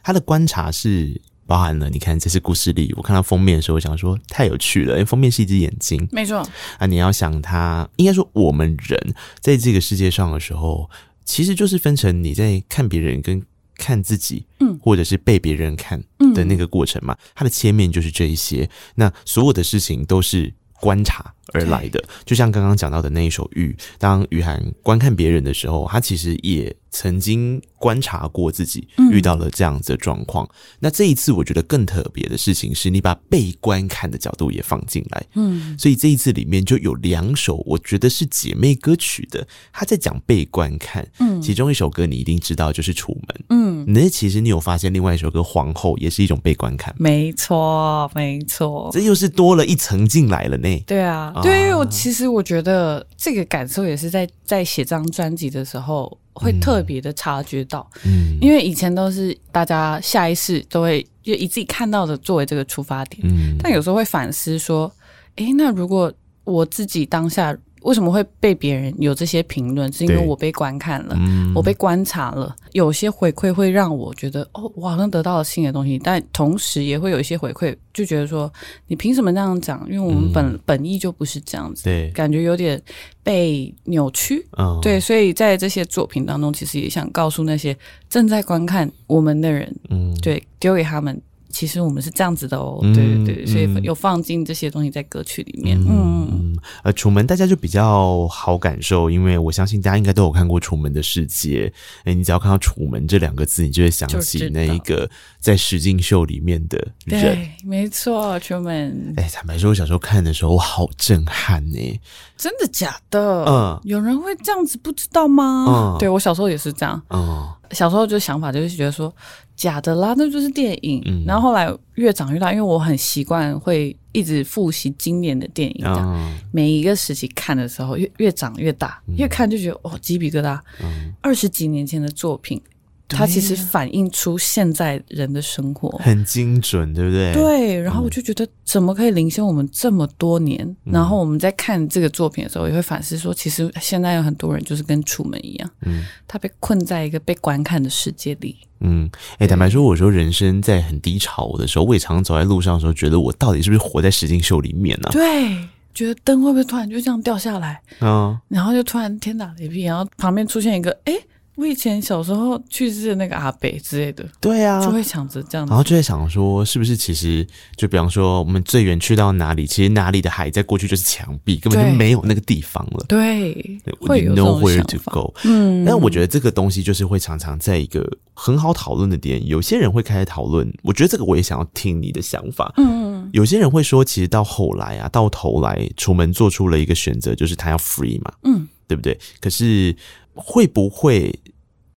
他的观察是。包含了，你看这是故事里，我看到封面的时候，我想说太有趣了，因为封面是一只眼睛，没错啊。你要想它，应该说我们人在这个世界上的时候，其实就是分成你在看别人跟看自己，嗯，或者是被别人看的那个过程嘛。它的切面就是这一些，那所有的事情都是观察而来的。就像刚刚讲到的那一首《玉》，当雨涵观看别人的时候，他其实也曾经。观察过自己遇到了这样子的状况，嗯、那这一次我觉得更特别的事情是你把被观看的角度也放进来，嗯，所以这一次里面就有两首我觉得是姐妹歌曲的，她在讲被观看，嗯，其中一首歌你一定知道就是《楚门》，嗯，那其实你有发现另外一首歌《皇后》也是一种被观看，没错，没错，这又是多了一层进来了呢，对啊，啊。对，我其实我觉得这个感受也是在在写这张专辑的时候。会特别的察觉到，嗯，因为以前都是大家下意识都会就以自己看到的作为这个出发点，嗯，但有时候会反思说，诶，那如果我自己当下为什么会被别人有这些评论？是因为我被观看了，嗯、我被观察了，有些回馈会让我觉得，哦，我好像得到了新的东西。但同时也会有一些回馈，就觉得说，你凭什么那样讲？因为我们本、嗯、本意就不是这样子，对，感觉有点被扭曲。嗯、对，所以在这些作品当中，其实也想告诉那些正在观看我们的人，嗯，对，丢给他们。其实我们是这样子的哦，对对对，所以有放进这些东西在歌曲里面。嗯嗯，呃，楚门大家就比较好感受，因为我相信大家应该都有看过《楚门的世界》。哎，你只要看到“楚门”这两个字，你就会想起那一个在实境秀里面的人。对，没错，楚门。哎，坦白说，我小时候看的时候，我好震撼呢！真的假的？嗯，有人会这样子不知道吗？嗯，对，我小时候也是这样。嗯，小时候就想法就是觉得说。假的啦，那就是电影。嗯、然后后来越长越大，因为我很习惯会一直复习经典的电影，这样、哦、每一个时期看的时候，越越长越大，嗯、越看就觉得哦，鸡皮疙瘩。二十、嗯、几年前的作品。它其实反映出现在人的生活，很精准，对不对？对。然后我就觉得，怎么可以领先我们这么多年？嗯、然后我们在看这个作品的时候，也会反思说，其实现在有很多人就是跟楚门一样，嗯，他被困在一个被观看的世界里。嗯，哎，坦白说，我说人生在很低潮的时候，我也常常走在路上的时候，觉得我到底是不是活在实境秀里面呢、啊？对，觉得灯会不会突然就这样掉下来？嗯，然后就突然天打雷劈，然后旁边出现一个，哎。我以前小时候去世的那个阿北之类的，对啊，就会想着这样，然后就在想说，是不是其实就比方说，我们最远去到哪里，其实哪里的海在过去就是墙壁，根本就没有那个地方了。对，会有 nowhere to go。嗯，但我觉得这个东西就是会常常在一个很好讨论的点，有些人会开始讨论。我觉得这个我也想要听你的想法。嗯，有些人会说，其实到后来啊，到头来，楚门做出了一个选择，就是他要 free 嘛。嗯，对不对？可是。会不会，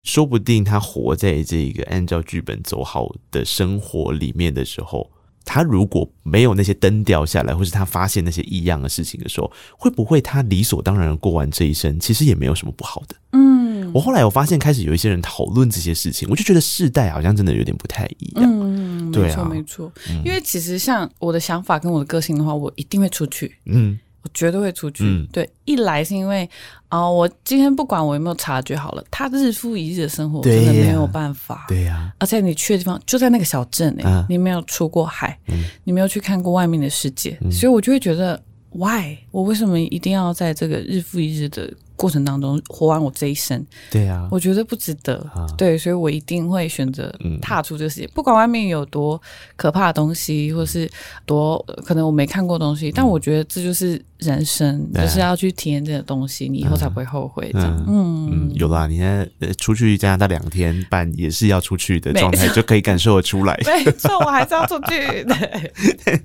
说不定他活在这个按照剧本走好的生活里面的时候，他如果没有那些灯掉下来，或是他发现那些异样的事情的时候，会不会他理所当然过完这一生，其实也没有什么不好的？嗯，我后来我发现开始有一些人讨论这些事情，我就觉得世代好像真的有点不太一样。嗯，没错没错，因为其实像我的想法跟我的个性的话，我一定会出去。嗯。我绝对会出去。嗯、对，一来是因为啊、呃，我今天不管我有没有察觉好了，他日复一日的生活真的没有办法。对呀、啊，而且你去的地方就在那个小镇哎，啊、你没有出过海，嗯、你没有去看过外面的世界，嗯、所以我就会觉得，why？我为什么一定要在这个日复一日的？过程当中活完我这一生，对啊，我觉得不值得，啊、对，所以我一定会选择踏出这个世界，嗯、不管外面有多可怕的东西，或是多可能我没看过东西，嗯、但我觉得这就是人生，嗯、就是要去体验这个东西，你以后才不会后悔。嗯，嗯，嗯，有啦，你现在出去加拿大两天半也是要出去的 状态，就可以感受得出来。没错，我还是要出去。对，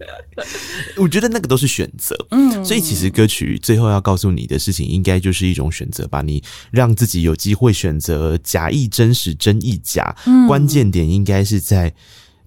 我觉得那个都是选择，嗯，所以其实歌曲最后要告诉你的事情，应该就是一种。选择吧，你让自己有机会选择假亦真实，真亦假。嗯，关键点应该是在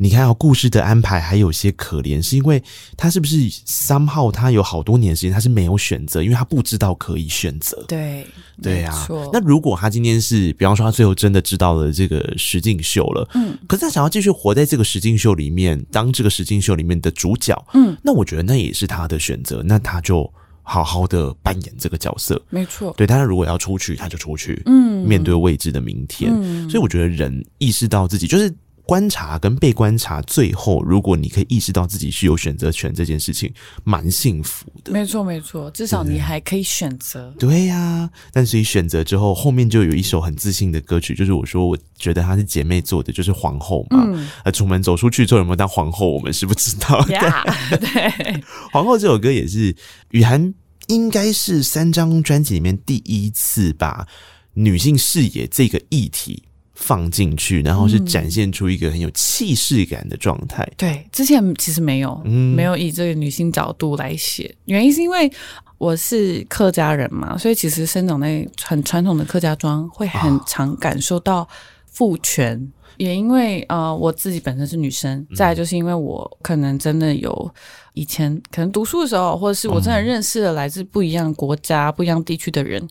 你看，故事的安排还有些可怜，是因为他是不是 somehow 他有好多年时间他是没有选择，因为他不知道可以选择。对，对啊。那如果他今天是，比方说他最后真的知道了这个石境秀了，嗯，可是他想要继续活在这个石境秀里面，当这个石境秀里面的主角，嗯，那我觉得那也是他的选择，那他就。好好的扮演这个角色，没错。对，但他如果要出去，他就出去，嗯，面对未知的明天。嗯，所以我觉得人意识到自己就是。观察跟被观察，最后如果你可以意识到自己是有选择权这件事情，蛮幸福的。没错，没错，至少你还可以选择。对呀、啊，但是你选择之后，后面就有一首很自信的歌曲，就是我说我觉得她是姐妹做的，就是皇后嘛。嗯，呃，楚门走出去之后有没有当皇后，我们是不知道的。Yeah, 对，皇后这首歌也是雨涵应该是三张专辑里面第一次把女性视野这个议题。放进去，然后是展现出一个很有气势感的状态。对，之前其实没有，嗯，没有以这个女性角度来写。原因是因为我是客家人嘛，所以其实生长在很传统的客家庄，会很常感受到父权。哦、也因为呃，我自己本身是女生，再来就是因为我可能真的有以前可能读书的时候，或者是我真的认识了来自不一样国家、嗯、不一样地区的人，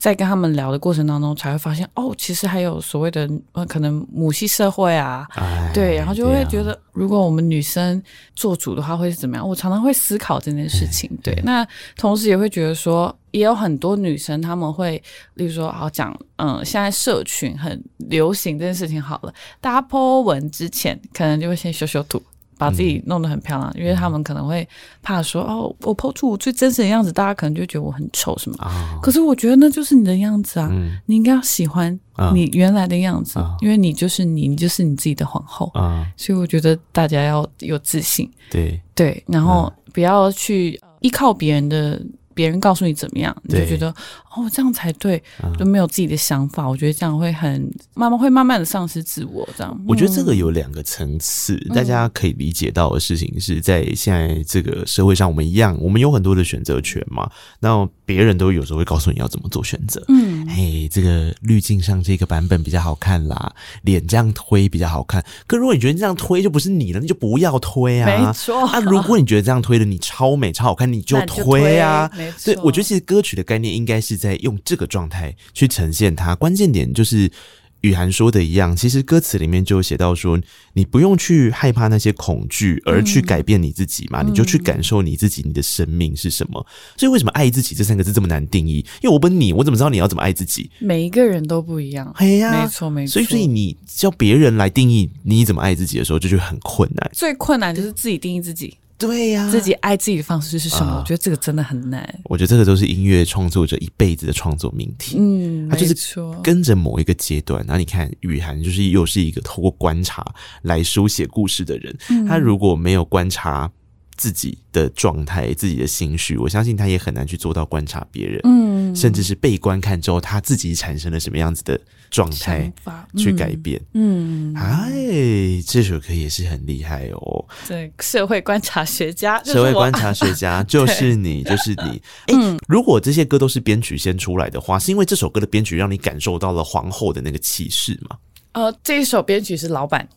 在跟他们聊的过程当中，才会发现哦，其实还有所谓的呃，可能母系社会啊，哎、对，然后就会觉得，如果我们女生做主的话，会是怎么样？我常常会思考这件事情。对，对那同时也会觉得说，也有很多女生他们会，例如说，好讲，嗯，现在社群很流行这件事情，好了，大家 po 文之前，可能就会先修修图。把自己弄得很漂亮，嗯、因为他们可能会怕说哦，我 po 出我最真实的样子，大家可能就觉得我很丑什么。哦、可是我觉得那就是你的样子啊，嗯、你应该要喜欢你原来的样子，哦、因为你就是你，你就是你自己的皇后。哦、所以我觉得大家要有自信，对。对，然后不要去依靠别人的。别人告诉你怎么样，你就觉得对哦，这样才对，就没有自己的想法。嗯、我觉得这样会很慢慢会慢慢的丧失自我。这样，我觉得这个有两个层次，嗯、大家可以理解到的事情是在现在这个社会上，我们一样，我们有很多的选择权嘛。那别人都有时候会告诉你要怎么做选择。嗯，哎，这个滤镜上这个版本比较好看啦，脸这样推比较好看。可如果你觉得这样推就不是你了，那就不要推啊。没错。啊，如果你觉得这样推的你超美超好看，你就推啊。对，我觉得其实歌曲的概念应该是在用这个状态去呈现它。关键点就是雨涵说的一样，其实歌词里面就写到说，你不用去害怕那些恐惧，而去改变你自己嘛，嗯、你就去感受你自己，你的生命是什么。所以为什么爱自己这三个字这么难定义？因为我问你，我怎么知道你要怎么爱自己？每一个人都不一样。哎呀，没错没错。所以所以你叫别人来定义你怎么爱自己的时候，这就很困难。最困难就是自己定义自己。对呀、啊，自己爱自己的方式是什么？呃、我觉得这个真的很难。我觉得这个都是音乐创作者一辈子的创作命题。嗯，他就是跟着某一个阶段。然后你看，雨涵就是又是一个透过观察来书写故事的人。嗯、他如果没有观察自己的状态、自己的心绪，我相信他也很难去做到观察别人。嗯，甚至是被观看之后，他自己产生了什么样子的状态去改变。嗯，哎，这首歌也是很厉害哦。对，社会观察学家，社会观察学家就是你，就是你。哎，如果这些歌都是编曲先出来的话，是因为这首歌的编曲让你感受到了皇后的那个气势吗？呃，这一首编曲是老板。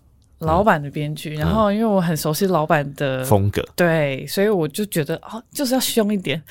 老板的编剧，然后因为我很熟悉老板的风格，对，所以我就觉得哦，就是要凶一点，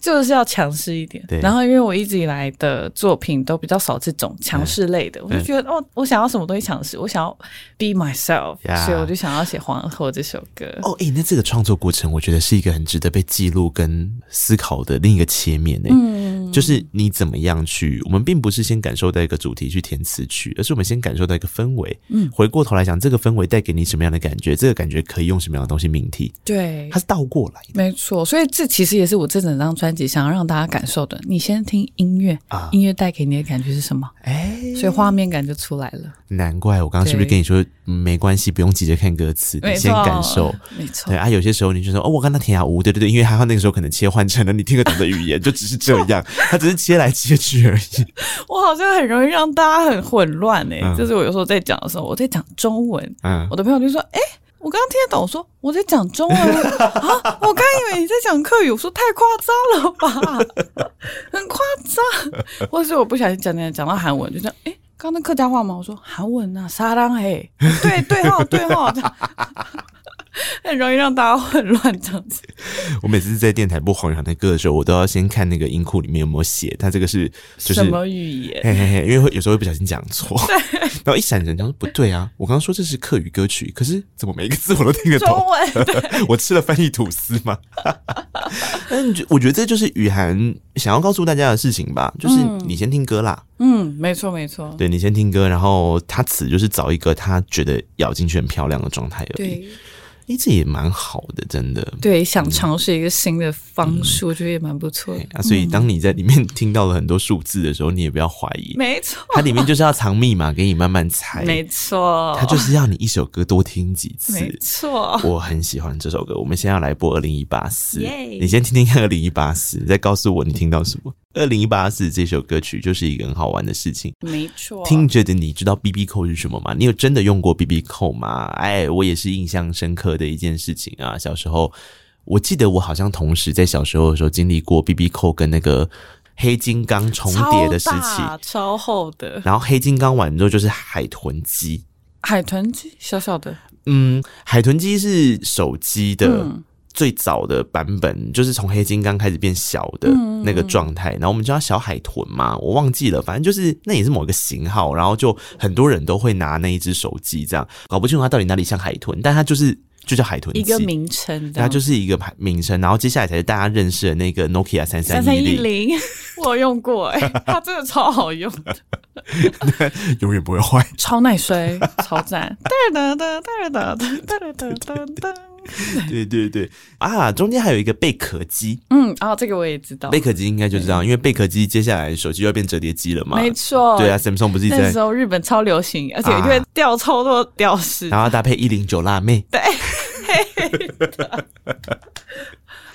就是要强势一点。然后因为我一直以来的作品都比较少这种强势类的，我就觉得哦，我想要什么东西强势，我想要 be myself，所以我就想要写《皇后》这首歌。哦，诶，那这个创作过程，我觉得是一个很值得被记录跟思考的另一个切面呢。嗯，就是你怎么样去，我们并不是先感受到一个主题去填词曲，而是我们先感受到一个氛围。嗯，回过头来讲，这个氛围。会带给你什么样的感觉？这个感觉可以用什么样的东西命题？对，它是倒过来的，没错。所以这其实也是我这整张专辑想要让大家感受的。你先听音乐啊，音乐带给你的感觉是什么？哎，所以画面感就出来了。难怪我刚刚是不是跟你说没关系，不用急着看歌词，你先感受。没错，对啊，有些时候你就说哦，我刚刚听下无，对对对，因为还好那个时候可能切换成了你听得懂的语言，就只是这样，他只是切来切去而已。我好像很容易让大家很混乱哎，就是我有时候在讲的时候，我在讲中文。我的朋友就说：“哎，我刚刚听得懂。”我说：“我在讲中文 啊，我刚以为你在讲客语。”我说：“太夸张了吧，很夸张。”或者是我不小心讲讲讲到韩文，就这样。哎，刚刚那客家话嘛？我说韩文啊，沙浪嘿，对对哈对哈。很容易让大家混乱这样子。我每次在电台播黄宇航的歌的时候，我都要先看那个音库里面有没有写，他这个是就是什么语言？嘿嘿嘿，因为会有时候会不小心讲错，对然后一闪人，他说不对啊，我刚刚说这是客语歌曲，可是怎么每一个字我都听得懂？中文 我吃了翻译吐司吗？但我觉得这就是雨涵想要告诉大家的事情吧，就是你先听歌啦。嗯，没错没错，对，你先听歌，然后他词就是找一个他觉得咬进去很漂亮的状态而已。哎，这也蛮好的，真的。对，想尝试一个新的方式，我觉得也蛮不错的。啊，所以当你在里面 听到了很多数字的时候，你也不要怀疑，没错，它里面就是要藏密码给你慢慢猜，没错，它就是要你一首歌多听几次，没错。我很喜欢这首歌，我们先要来播二零一八四，你先听听看二零一八四，再告诉我你听到什么。二零一八四这首歌曲就是一个很好玩的事情，没错。听觉得你知道 BB 扣是什么吗？你有真的用过 BB 扣吗？哎，我也是印象深刻的一件事情啊。小时候，我记得我好像同时在小时候的时候经历过 BB 扣跟那个黑金刚重叠的时期，超厚的。然后黑金刚完之后就是海豚机，海豚机小小的，嗯，海豚机是手机的。嗯最早的版本，就是从黑金刚开始变小的那个状态，然后我们叫它小海豚嘛，我忘记了，反正就是那也是某一个型号，然后就很多人都会拿那一只手机这样，搞不清楚它到底哪里像海豚，但它就是。就叫海豚，一个名称，它就是一个牌名称，然后接下来才是大家认识的那个 Nokia 3310。三三一零，我用过，哎，它真的超好用的，永远不会坏，超耐摔，超赞。哒哒哒哒哒哒哒哒哒。对对对。啊，中间还有一个贝壳机，嗯，啊，这个我也知道，贝壳机应该就知道，因为贝壳机接下来手机要变折叠机了嘛，没错，对啊，Samsung 不是在那时候日本超流行，而且因为掉超多吊死，然后搭配一零九辣妹，对，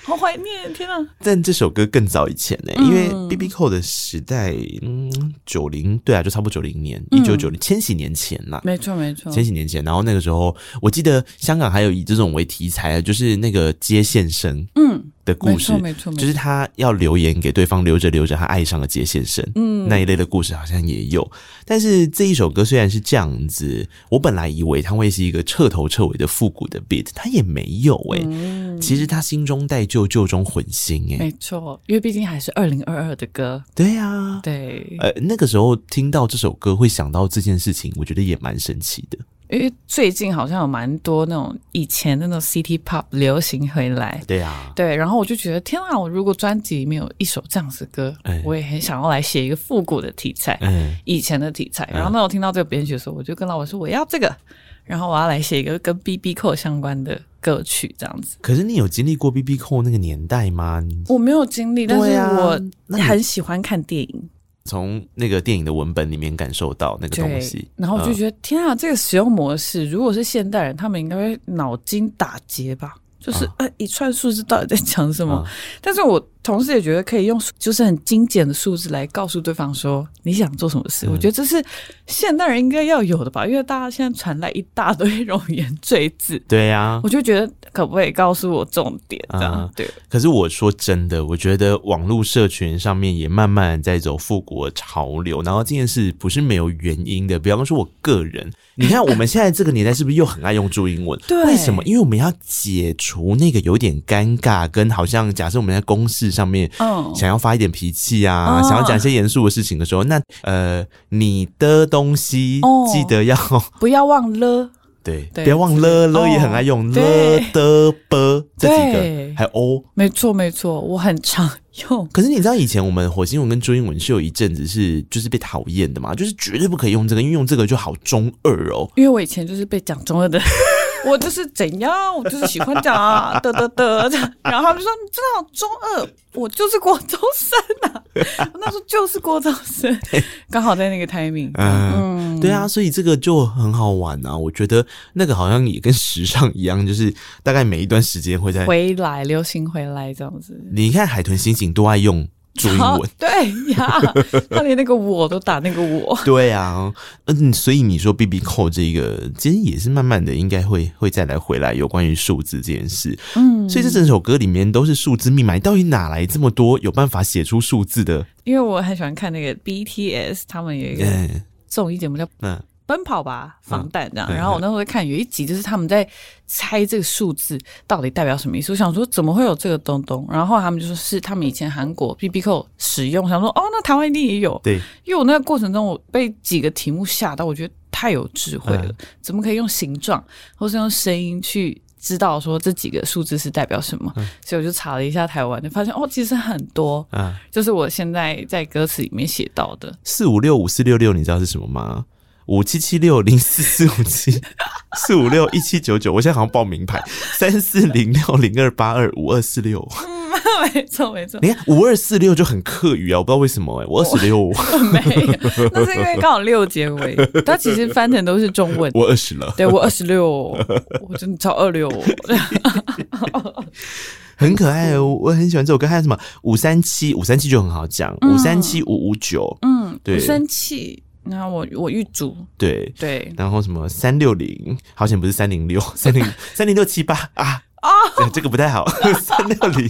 好怀念，天啊！但这首歌更早以前呢，因为 BB Call 的时代，嗯，九零，对啊，就差不多九零年，一九九零，千禧年前啦，没错没错，千禧年前。然后那个时候，我记得香港还有以这种为题材的，就是那个接线生，嗯。的故事，没错，就是他要留言给对方，留着留着，他爱上了杰先生，嗯，那一类的故事好像也有。但是这一首歌虽然是这样子，我本来以为他会是一个彻头彻尾的复古的 beat，他也没有哎、欸。嗯、其实他心中带旧，旧中混新哎、欸，没错，因为毕竟还是二零二二的歌。对呀、啊，对，呃，那个时候听到这首歌会想到这件事情，我觉得也蛮神奇的。因为最近好像有蛮多那种以前的那种 City Pop 流行回来，对啊，对，然后我就觉得天啊，我如果专辑里面有一首这样子的歌，嗯、我也很想要来写一个复古的题材，嗯，以前的题材。然后那我听到这个编曲的时候，我就跟老板说我要这个，然后我要来写一个跟 BB Call 相关的歌曲，这样子。可是你有经历过 BB Call 那个年代吗？我没有经历，但是我很喜欢看电影。从那个电影的文本里面感受到那个东西，然后我就觉得、嗯、天啊，这个使用模式，如果是现代人，他们应该会脑筋打结吧？就是呃、啊，一串数字到底在讲什么？嗯、但是我。同时也觉得可以用就是很精简的数字来告诉对方说你想做什么事，嗯、我觉得这是现代人应该要有的吧，因为大家现在传来一大堆冗言赘字。对呀、啊，我就觉得可不可以告诉我重点这样？嗯、对。可是我说真的，我觉得网络社群上面也慢慢在走复古潮流，然后这件事不是没有原因的。比方说，我个人，你看我们现在这个年代是不是又很爱用注英文？对，为什么？因为我们要解除那个有点尴尬，跟好像假设我们在公事。上面，想要发一点脾气啊，想要讲一些严肃的事情的时候，那呃，你的东西记得要 不要忘了？对，不要忘了，了也很爱用了的啵这几个，还有哦，没错没错，我很常用。可是你知道以前我们火星文跟中英文是有一阵子是就是被讨厌的嘛，就是绝对不可以用这个，因为用这个就好中二哦。因为我以前就是被讲中二的。我就是怎样，我就是喜欢讲啊，得得得，然后他们说你真的好中二，我就是国中生啊，我那时候就是国中生，刚好在那个 timing，嗯，嗯对啊，所以这个就很好玩啊，我觉得那个好像也跟时尚一样，就是大概每一段时间会在回来流行回来这样子。你看海豚刑警多爱用。注英文 对呀，他连那个我都打那个我。对啊，嗯，所以你说 BB Call 这个，其实也是慢慢的应该会会再来回来有关于数字这件事。嗯，所以这整首歌里面都是数字密码，到底哪来这么多有办法写出数字的？因为我很喜欢看那个 BTS，他们有一个综艺节目叫嗯。奔跑吧，防弹这样。然后我那时候在看有一集，就是他们在猜这个数字到底代表什么意思。我想说，怎么会有这个东东？然后他们就说是他们以前韩国 BB Call 使用。想说哦，那台湾一定也有。对，因为我那个过程中，我被几个题目吓到，我觉得太有智慧了。怎么可以用形状或是用声音去知道说这几个数字是代表什么？所以我就查了一下台湾，就发现哦，其实很多。嗯，就是我现在在歌词里面写到的四五六五四六六，你知道是什么吗？五七七六零四四五七四五六一七九九，我现在好像报名牌三四零六零二八二五二四六。嗯，没错没错。你看五二四六就很客语啊，我不知道为什么哎、欸，我二十六。没有，那是因为刚好六结尾，它其实翻成都是中文。我二十了，对我二十六，我真的超二六。很可爱哦，我很喜欢这首歌。还有什么五三七五三七就很好讲，五三七五五九，嗯，对，五三七。然后我我预祝对。对，然后什么三六零，好险不是三零六，三零三零六七八啊。啊，这个不太好，三六零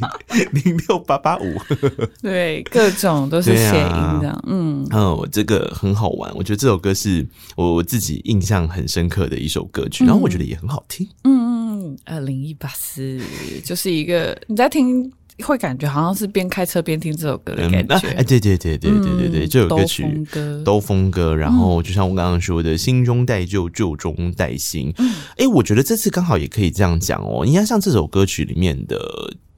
零六八八五，对，各种都是谐音的，啊、嗯。嗯，我这个很好玩，我觉得这首歌是我我自己印象很深刻的一首歌曲，然后我觉得也很好听，嗯嗯。二零一八四就是一个你在听。会感觉好像是边开车边听这首歌的感觉，哎、嗯啊，对对对对对对对，这首歌曲兜风歌，然后就像我刚刚说的，新中带旧，旧中带新。哎、嗯，我觉得这次刚好也可以这样讲哦。应该，像这首歌曲里面的。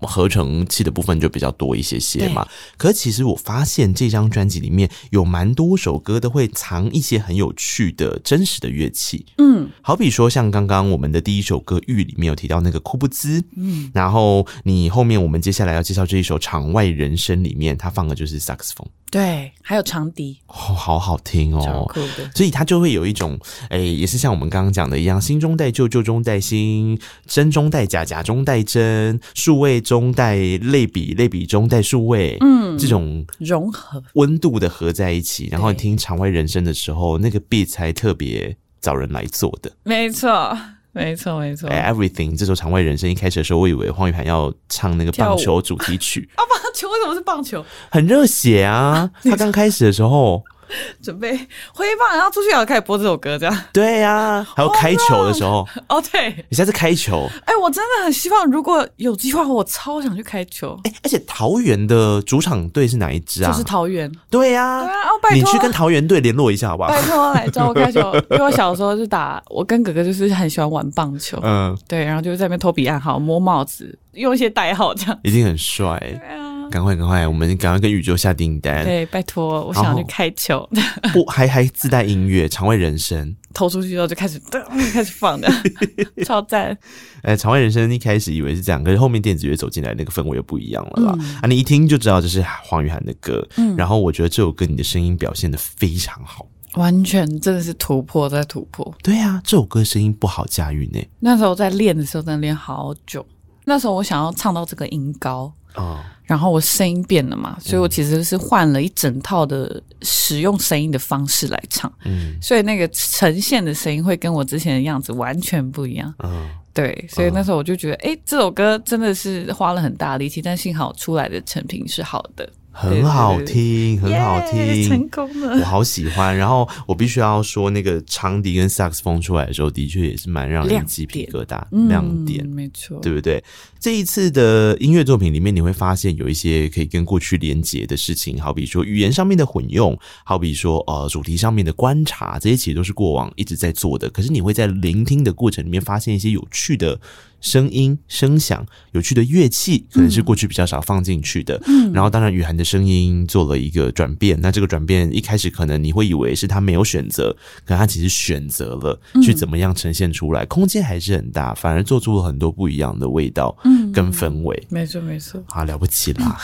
合成器的部分就比较多一些些嘛，可其实我发现这张专辑里面有蛮多首歌都会藏一些很有趣的真实的乐器，嗯，好比说像刚刚我们的第一首歌《玉》里面有提到那个库布兹，嗯，然后你后面我们接下来要介绍这一首《场外人生》里面，他放的就是萨克斯风。对，还有长笛，哦，好好听哦，所以它就会有一种，哎，也是像我们刚刚讲的一样，心中带旧，旧中带新，真中带假，假中带真，数位中带类比，类比中带数位，嗯，这种融合温度的合在一起，然后你听场外人生的时候，那个 beat 才特别找人来做的，没错。没错，没错。Everything 这首场外人生一开始的时候，我以为黄宇涵要唱那个棒球主题曲。啊，棒球为什么是棒球？很热血啊！他刚开始的时候。准备挥棒，然后出去，然后开始播这首歌，这样。对呀、啊，还有开球的时候。哦，对，你下次开球。哎、欸，我真的很希望，如果有机会，我超想去开球。哎、欸，而且桃园的主场队是哪一支啊？就是桃园。对呀、啊，对啊，哦，拜托，你去跟桃园队联络一下好不好？拜托来找我开球，因为我小时候就打，我跟哥哥就是很喜欢玩棒球。嗯，对，然后就在那边偷笔暗号、摸帽子，用一些代号这样。一定很帅。对啊。赶快，赶快！我们赶快跟宇宙下订单。对，拜托，我想要去开球。不，还还自带音乐，场外人生。投出去之后就开始，开始放的，超赞。哎，场外人生一开始以为是这样，可是后面电子乐走进来，那个氛围又不一样了啦。嗯、啊，你一听就知道这是黄雨涵的歌。嗯。然后我觉得这首歌你的声音表现的非常好，完全真的是突破在突破。对啊，这首歌声音不好驾驭呢。那时候在练的时候，真的练好久。那时候我想要唱到这个音高哦。然后我声音变了嘛，所以我其实是换了一整套的使用声音的方式来唱，嗯，所以那个呈现的声音会跟我之前的样子完全不一样，嗯，对，所以那时候我就觉得，哎，这首歌真的是花了很大力气，但幸好出来的成品是好的。很好听，很好听，yeah, 成功了，我好喜欢。然后我必须要说，那个长笛跟萨克斯风出来的时候，的确也是蛮让人鸡皮疙瘩，亮点，没错，对不对？这一次的音乐作品里面，你会发现有一些可以跟过去连结的事情，好比说语言上面的混用，好比说呃主题上面的观察，这些其实都是过往一直在做的。可是你会在聆听的过程里面发现一些有趣的。声音、声响、有趣的乐器，可能是过去比较少放进去的。嗯，然后当然雨涵的声音做了一个转变。那这个转变一开始可能你会以为是他没有选择，可他其实选择了去怎么样呈现出来，嗯、空间还是很大，反而做出了很多不一样的味道，嗯，跟氛围。没错，没错，好了不起啦，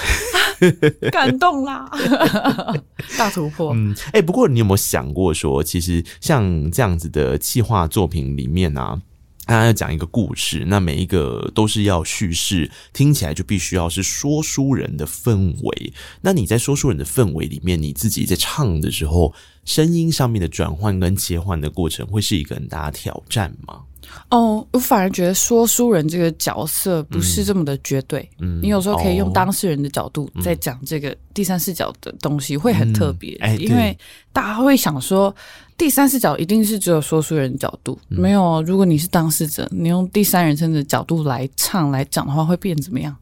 感动啦，大突破。嗯，哎、欸，不过你有没有想过说，其实像这样子的企划作品里面啊？他要讲一个故事，那每一个都是要叙事，听起来就必须要是说书人的氛围。那你在说书人的氛围里面，你自己在唱的时候，声音上面的转换跟切换的过程，会是一个很大的挑战吗？哦，我反而觉得说书人这个角色不是这么的绝对。嗯，你有时候可以用当事人的角度在讲这个第三视角的东西，会很特别。嗯，因为大家会想说。第三视角一定是只有说书人的角度，嗯、没有。如果你是当事者，你用第三人称的角度来唱来讲的话，会变怎么样？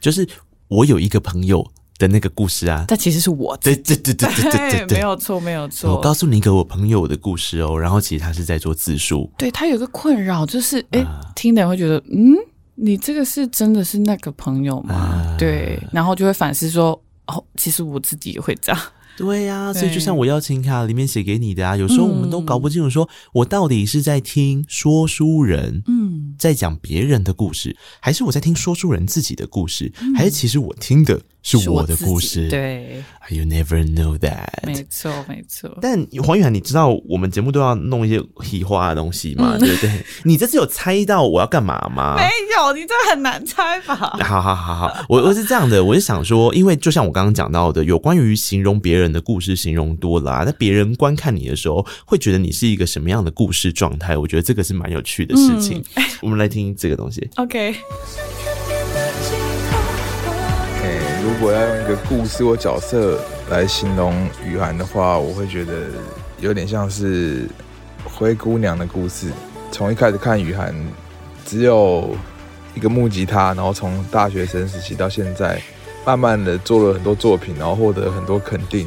就是我有一个朋友的那个故事啊，但其实是我。对对对对对对对，对，没有错，没有错。我告诉你一个我朋友的故事哦，然后其实他是在做自述。对，他有个困扰，就是哎，听的人会觉得，嗯，你这个是真的是那个朋友吗？啊、对，然后就会反思说，哦，其实我自己也会这样。对呀、啊，所以就像我邀请卡里面写给你的啊，有时候我们都搞不清楚，说我到底是在听说书人，嗯，在讲别人的故事，还是我在听说书人自己的故事，还是其实我听的。是我的故事，对，You never know that，没错，没错。但黄宇涵，你知道我们节目都要弄一些屁话的东西嘛？嗯、对不对？你这次有猜到我要干嘛吗？没有，你这很难猜吧？好好好好，我我是这样的，我是想说，因为就像我刚刚讲到的，有关于形容别人的故事，形容多了啊，那别人观看你的时候，会觉得你是一个什么样的故事状态？我觉得这个是蛮有趣的事情。嗯、我们来听这个东西。OK。如果要用一个故事或角色来形容雨涵的话，我会觉得有点像是灰姑娘的故事。从一开始看雨涵只有一个木吉他，然后从大学生时期到现在，慢慢的做了很多作品，然后获得很多肯定。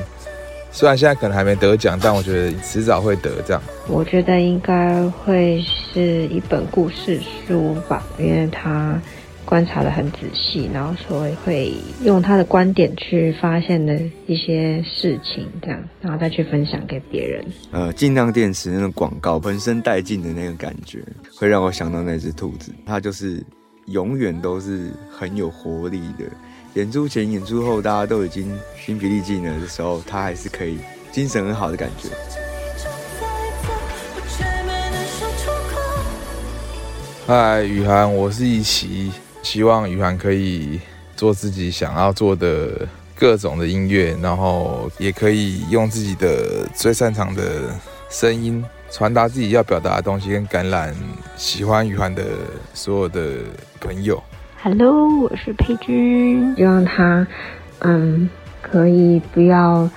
虽然现在可能还没得奖，但我觉得迟早会得这样。我觉得应该会是一本故事书吧，因为他观察的很仔细，然后所以会用他的观点去发现的一些事情，这样，然后再去分享给别人。呃，劲量电池那种广告，浑身带劲的那个感觉，会让我想到那只兔子，它就是永远都是很有活力的。演出前、演出后，大家都已经筋疲力尽了的时候，它还是可以精神很好的感觉。嗨，雨涵，我是一奇，希望雨涵可以做自己想要做的各种的音乐，然后也可以用自己的最擅长的声音传达自己要表达的东西，跟感染喜欢雨涵的所有的朋友。Hello，我是佩君，希望他，嗯，可以不要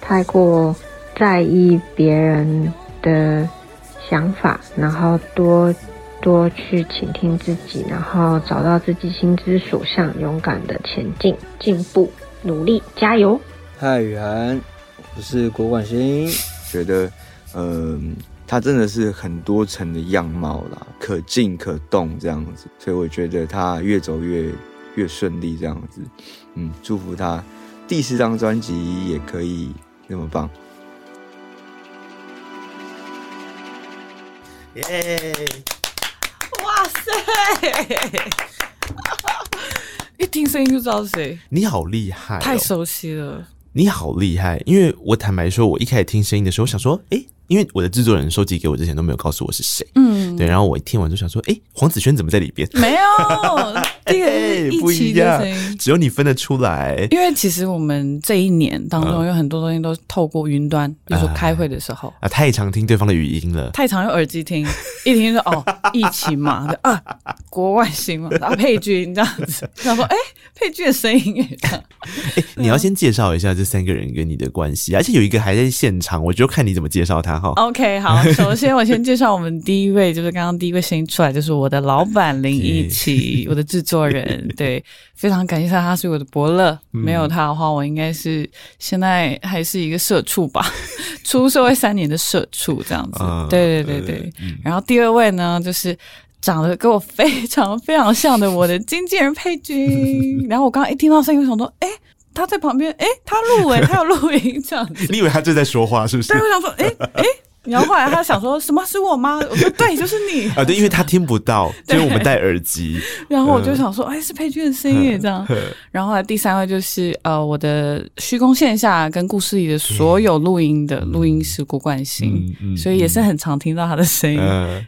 太过在意别人的想法，然后多多去倾听自己，然后找到自己心之所向，勇敢的前进、进步、努力、加油。嗨，雨涵，我是郭冠希，觉得，嗯。他真的是很多层的样貌啦，可静可动这样子，所以我觉得他越走越越顺利这样子，嗯，祝福他第四张专辑也可以那么棒。耶、yeah！哇塞！一听声音就知道是谁。你好厉害、哦，太熟悉了。你好厉害，因为我坦白说，我一开始听声音的时候，我想说，哎、欸。因为我的制作人收集给我之前都没有告诉我是谁，嗯，对，然后我一听完就想说，哎，黄子轩怎么在里边？没有，这个不一样，只有你分得出来。因为其实我们这一年当中有很多东西都透过云端，比如说开会的时候。啊，太常听对方的语音了，太常用耳机听，一听就哦，疫情嘛，啊，国外行嘛，啊，佩君这样子，然后说，哎，佩君的声音。哎，你要先介绍一下这三个人跟你的关系，而且有一个还在现场，我就看你怎么介绍他。OK，好，首先我先介绍我们第一位，就是刚刚第一位声音出来，就是我的老板林一奇，我的制作人，对，非常感谢他，他是我的伯乐，没有他的话，我应该是现在还是一个社畜吧，出社会三年的社畜这样子，对对对对。然后第二位呢，就是长得跟我非常非常像的我的经纪人佩君，然后我刚刚一听到声音，我想说，哎。他在旁边，哎、欸，他录哎，他有录音这样子。你以为他就在说话是不是？对，我想说，哎、欸、哎、欸，然后后来他想说什么是我吗？我说 对，就是你啊，对，因为他听不到，所以我们戴耳机。然后我就想说，哎、欸，是佩君的声音也这样。然后后来第三位就是呃，我的虚空线下跟故事里的所有录音的录音师郭冠新，所以也是很常听到他的声音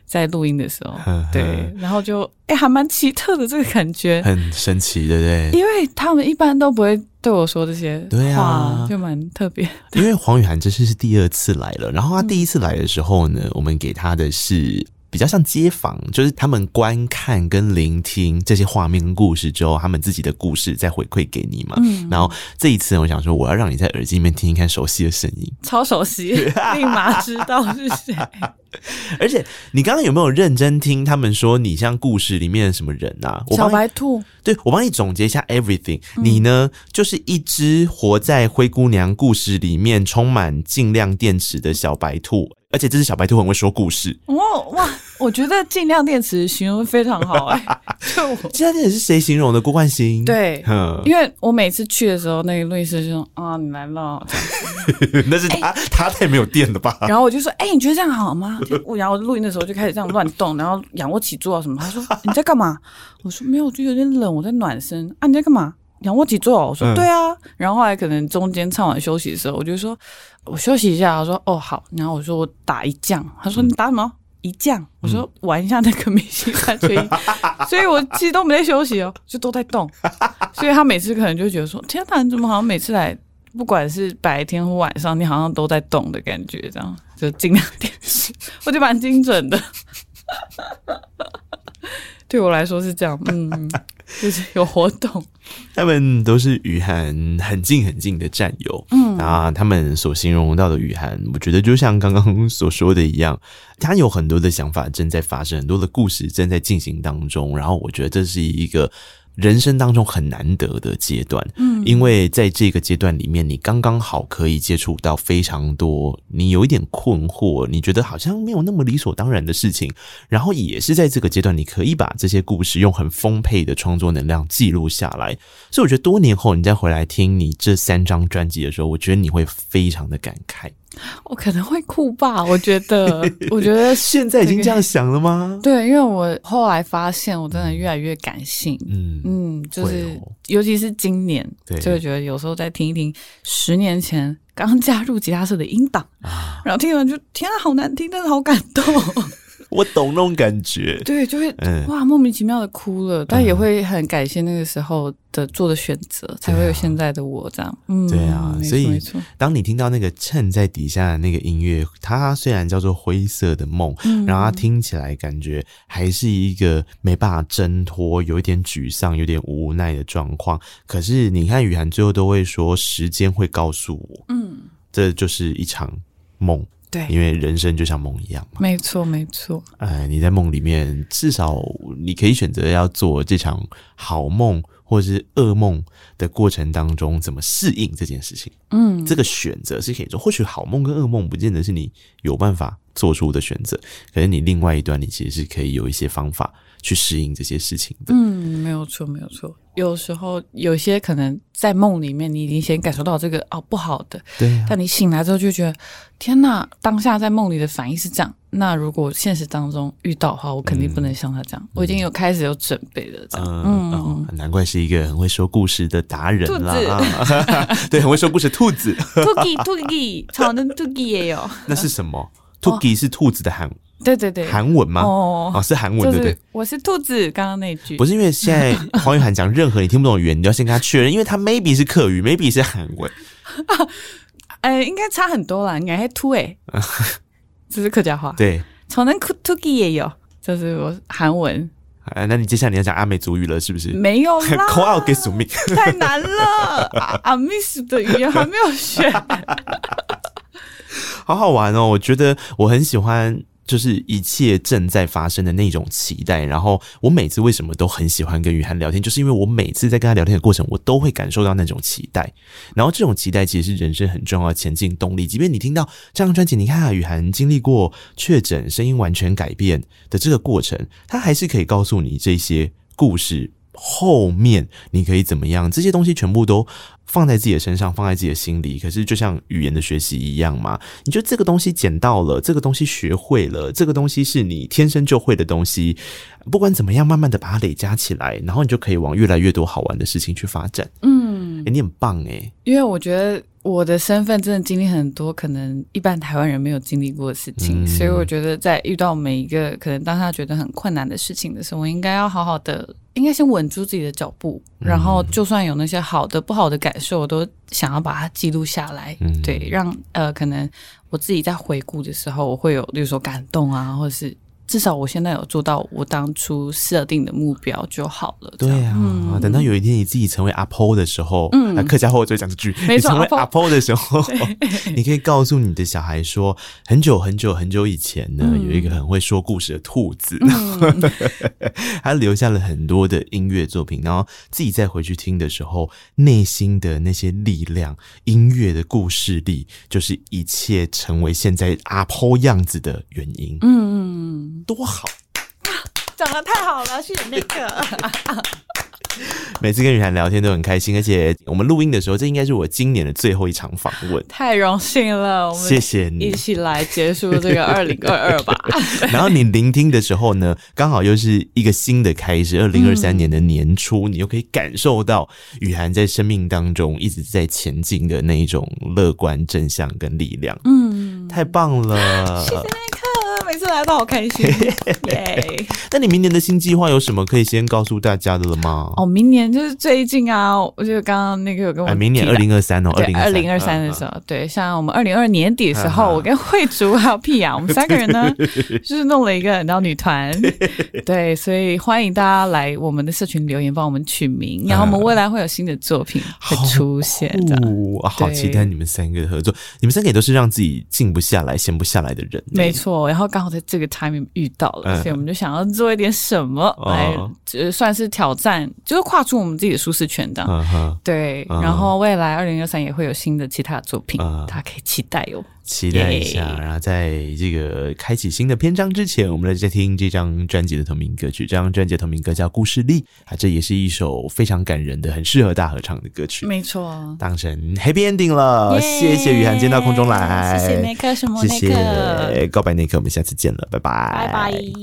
在录音的时候。对，然后就哎、欸，还蛮奇特的这个感觉，很神奇，对不对？因为他们一般都不会。对我说这些话，对啊，就蛮特别。因为黄雨涵这次是第二次来了，然后他第一次来的时候呢，嗯、我们给他的是比较像街访，就是他们观看跟聆听这些画面跟故事之后，他们自己的故事再回馈给你嘛。嗯、然后这一次，我想说，我要让你在耳机里面听一看熟悉的声音，超熟悉，立马知道是谁。而且你刚刚有没有认真听他们说你像故事里面的什么人啊？小白兔，对，我帮你总结一下 everything。你呢，就是一只活在灰姑娘故事里面，充满尽量电池的小白兔。而且这只小白兔很会说故事哦哇！我觉得尽量电池形容非常好哎、欸，就我劲量电池是谁形容的？郭冠新对，因为我每次去的时候，那个录音师就说啊，你来了，那是他、欸、他太没有电了吧？然后我就说，哎、欸，你觉得这样好吗？我然后录音的时候就开始这样乱动，然后仰卧起坐什么。他说你在干嘛？我说没有，就有点冷，我在暖身啊。你在干嘛？仰卧起坐。我说对啊。然后后来可能中间唱完休息的时候，我就说。我休息一下，他说：“哦，好。”然后我说：“我打一将。”他说：“你打什么？嗯、一降？”我说：“玩一下那个明星三缺一。”所以，我其实都没在休息哦，就都在动。所以他每次可能就觉得说：“天哪，你怎么好像每次来，不管是白天或晚上，你好像都在动的感觉，这样就尽量点戏，我就蛮精准的。对我来说是这样，嗯，就是有活动。他们都是雨涵很近很近的战友，嗯啊，他们所形容到的雨涵，我觉得就像刚刚所说的一样，他有很多的想法正在发生，很多的故事正在进行当中，然后我觉得这是一个。人生当中很难得的阶段，嗯，因为在这个阶段里面，你刚刚好可以接触到非常多你有一点困惑，你觉得好像没有那么理所当然的事情，然后也是在这个阶段，你可以把这些故事用很丰沛的创作能量记录下来。所以我觉得多年后你再回来听你这三张专辑的时候，我觉得你会非常的感慨。我可能会哭吧，我觉得，我觉得现在已经这样想了吗？对，因为我后来发现，我真的越来越感性，嗯嗯，就是、哦、尤其是今年，对，就会觉得有时候再听一听十年前刚加入吉他社的音档，啊、然后听完就天啊，好难听，但是好感动。我懂那种感觉，对，就会、嗯、哇莫名其妙的哭了，但也会很感谢那个时候的做的选择，嗯、才会有现在的我这样。嗯，对啊，所以当你听到那个衬在底下的那个音乐，它虽然叫做灰色的梦，嗯、然后它听起来感觉还是一个没办法挣脱、有一点沮丧、有点无奈的状况。可是你看雨涵最后都会说，时间会告诉我，嗯，这就是一场梦。对，因为人生就像梦一样嘛。没错，没错。哎，你在梦里面，至少你可以选择要做这场好梦或者是噩梦的过程当中，怎么适应这件事情。嗯，这个选择是可以做。或许好梦跟噩梦不见得是你有办法做出的选择，可是你另外一端，你其实是可以有一些方法。去适应这些事情的。嗯，没有错，没有错。有时候有些可能在梦里面，你已经先感受到这个哦不好的，对啊。但你醒来之后就觉得，天哪！当下在梦里的反应是这样，那如果现实当中遇到的话，我肯定不能像他这样。嗯，我已经有开始有准备了，这样。嗯，难怪是一个很会说故事的达人啦。兔子，对，很会说故事，兔子。Tuki，Tuki，超能 Tuki 也有。那是什么？Tuki 是兔子的韩。对对对，韩文吗？哦，哦是韩文，对不对？我是兔子，刚刚那句不是因为现在 黄雨涵讲任何你听不懂的语言，你要先跟他确认，因为他 maybe 是客语，maybe 是韩文。哎、呃，应该差很多啦，应该还兔哎，这是客家话。对，从那 Tuki 也有，就是我韩文。哎，那你接下来你要讲阿美族语了，是不是？没有啦，call out 给署名太难了，阿美族的语言还没有学，好好玩哦！我觉得我很喜欢。就是一切正在发生的那种期待，然后我每次为什么都很喜欢跟雨涵聊天，就是因为我每次在跟他聊天的过程，我都会感受到那种期待，然后这种期待其实是人生很重要的前进动力。即便你听到这张专辑，你看啊，雨涵经历过确诊，声音完全改变的这个过程，他还是可以告诉你这些故事。后面你可以怎么样？这些东西全部都放在自己的身上，放在自己的心里。可是就像语言的学习一样嘛，你觉得这个东西捡到了，这个东西学会了，这个东西是你天生就会的东西。不管怎么样，慢慢的把它累加起来，然后你就可以往越来越多好玩的事情去发展。嗯，诶，你很棒诶，因为我觉得。我的身份真的经历很多，可能一般台湾人没有经历过的事情，嗯、所以我觉得在遇到每一个可能当他觉得很困难的事情的时候，我应该要好好的，应该先稳住自己的脚步，嗯、然后就算有那些好的、不好的感受，我都想要把它记录下来，嗯、对，让呃，可能我自己在回顾的时候，我会有，比如说感动啊，或者是。至少我现在有做到我当初设定的目标就好了。对啊，嗯、等到有一天你自己成为阿婆的时候，嗯，客家话我就会讲这句。你成为阿婆的时候，你可以告诉你的小孩说，很久很久很久以前呢，嗯、有一个很会说故事的兔子，嗯、他留下了很多的音乐作品，然后自己再回去听的时候，内心的那些力量，音乐的故事力，就是一切成为现在阿婆样子的原因。嗯嗯。多好啊！讲得太好了，谢谢那个。每次跟雨涵聊天都很开心，而且我们录音的时候，这应该是我今年的最后一场访问。太荣幸了，我们谢谢你，一起来结束这个 二零二二吧。然后你聆听的时候呢，刚好又是一个新的开始，二零二三年的年初，嗯、你又可以感受到雨涵在生命当中一直在前进的那一种乐观、正向跟力量。嗯，太棒了。谢谢那个。每次来都好开心，耶！那你明年的新计划有什么可以先告诉大家的了吗？哦，明年就是最近啊，我觉得刚刚那个有跟我、哎，明年二零二三哦，二零二零二三的时候，嗯、对，像我们二零二年底的时候，嗯、我跟慧竹还有屁雅，我们三个人呢，就是弄了一个然后女团，对，所以欢迎大家来我们的社群留言，帮我们取名，然后我们未来会有新的作品会出现的，好，好期待你们三个的合作，你们三个也都是让自己静不下来、闲不下来的人，没错，然后刚好在这个 timing 遇到了，嗯、所以我们就想要做一点什么来，呃算是挑战，就是跨出我们自己的舒适圈的，嗯、对，嗯、然后未来二零二三也会有新的其他的作品，嗯、大家可以期待哦。期待一下，然后在这个开启新的篇章之前，我们来再听这张专辑的同名歌曲。这张专辑的同名歌叫《故事力》啊，这也是一首非常感人的、很适合大合唱的歌曲。没错，当成 Happy Ending 了。谢谢雨涵，今天到空中来。谢谢那克什么那颗。谢谢告白那颗，我们下次见了，拜拜。拜拜。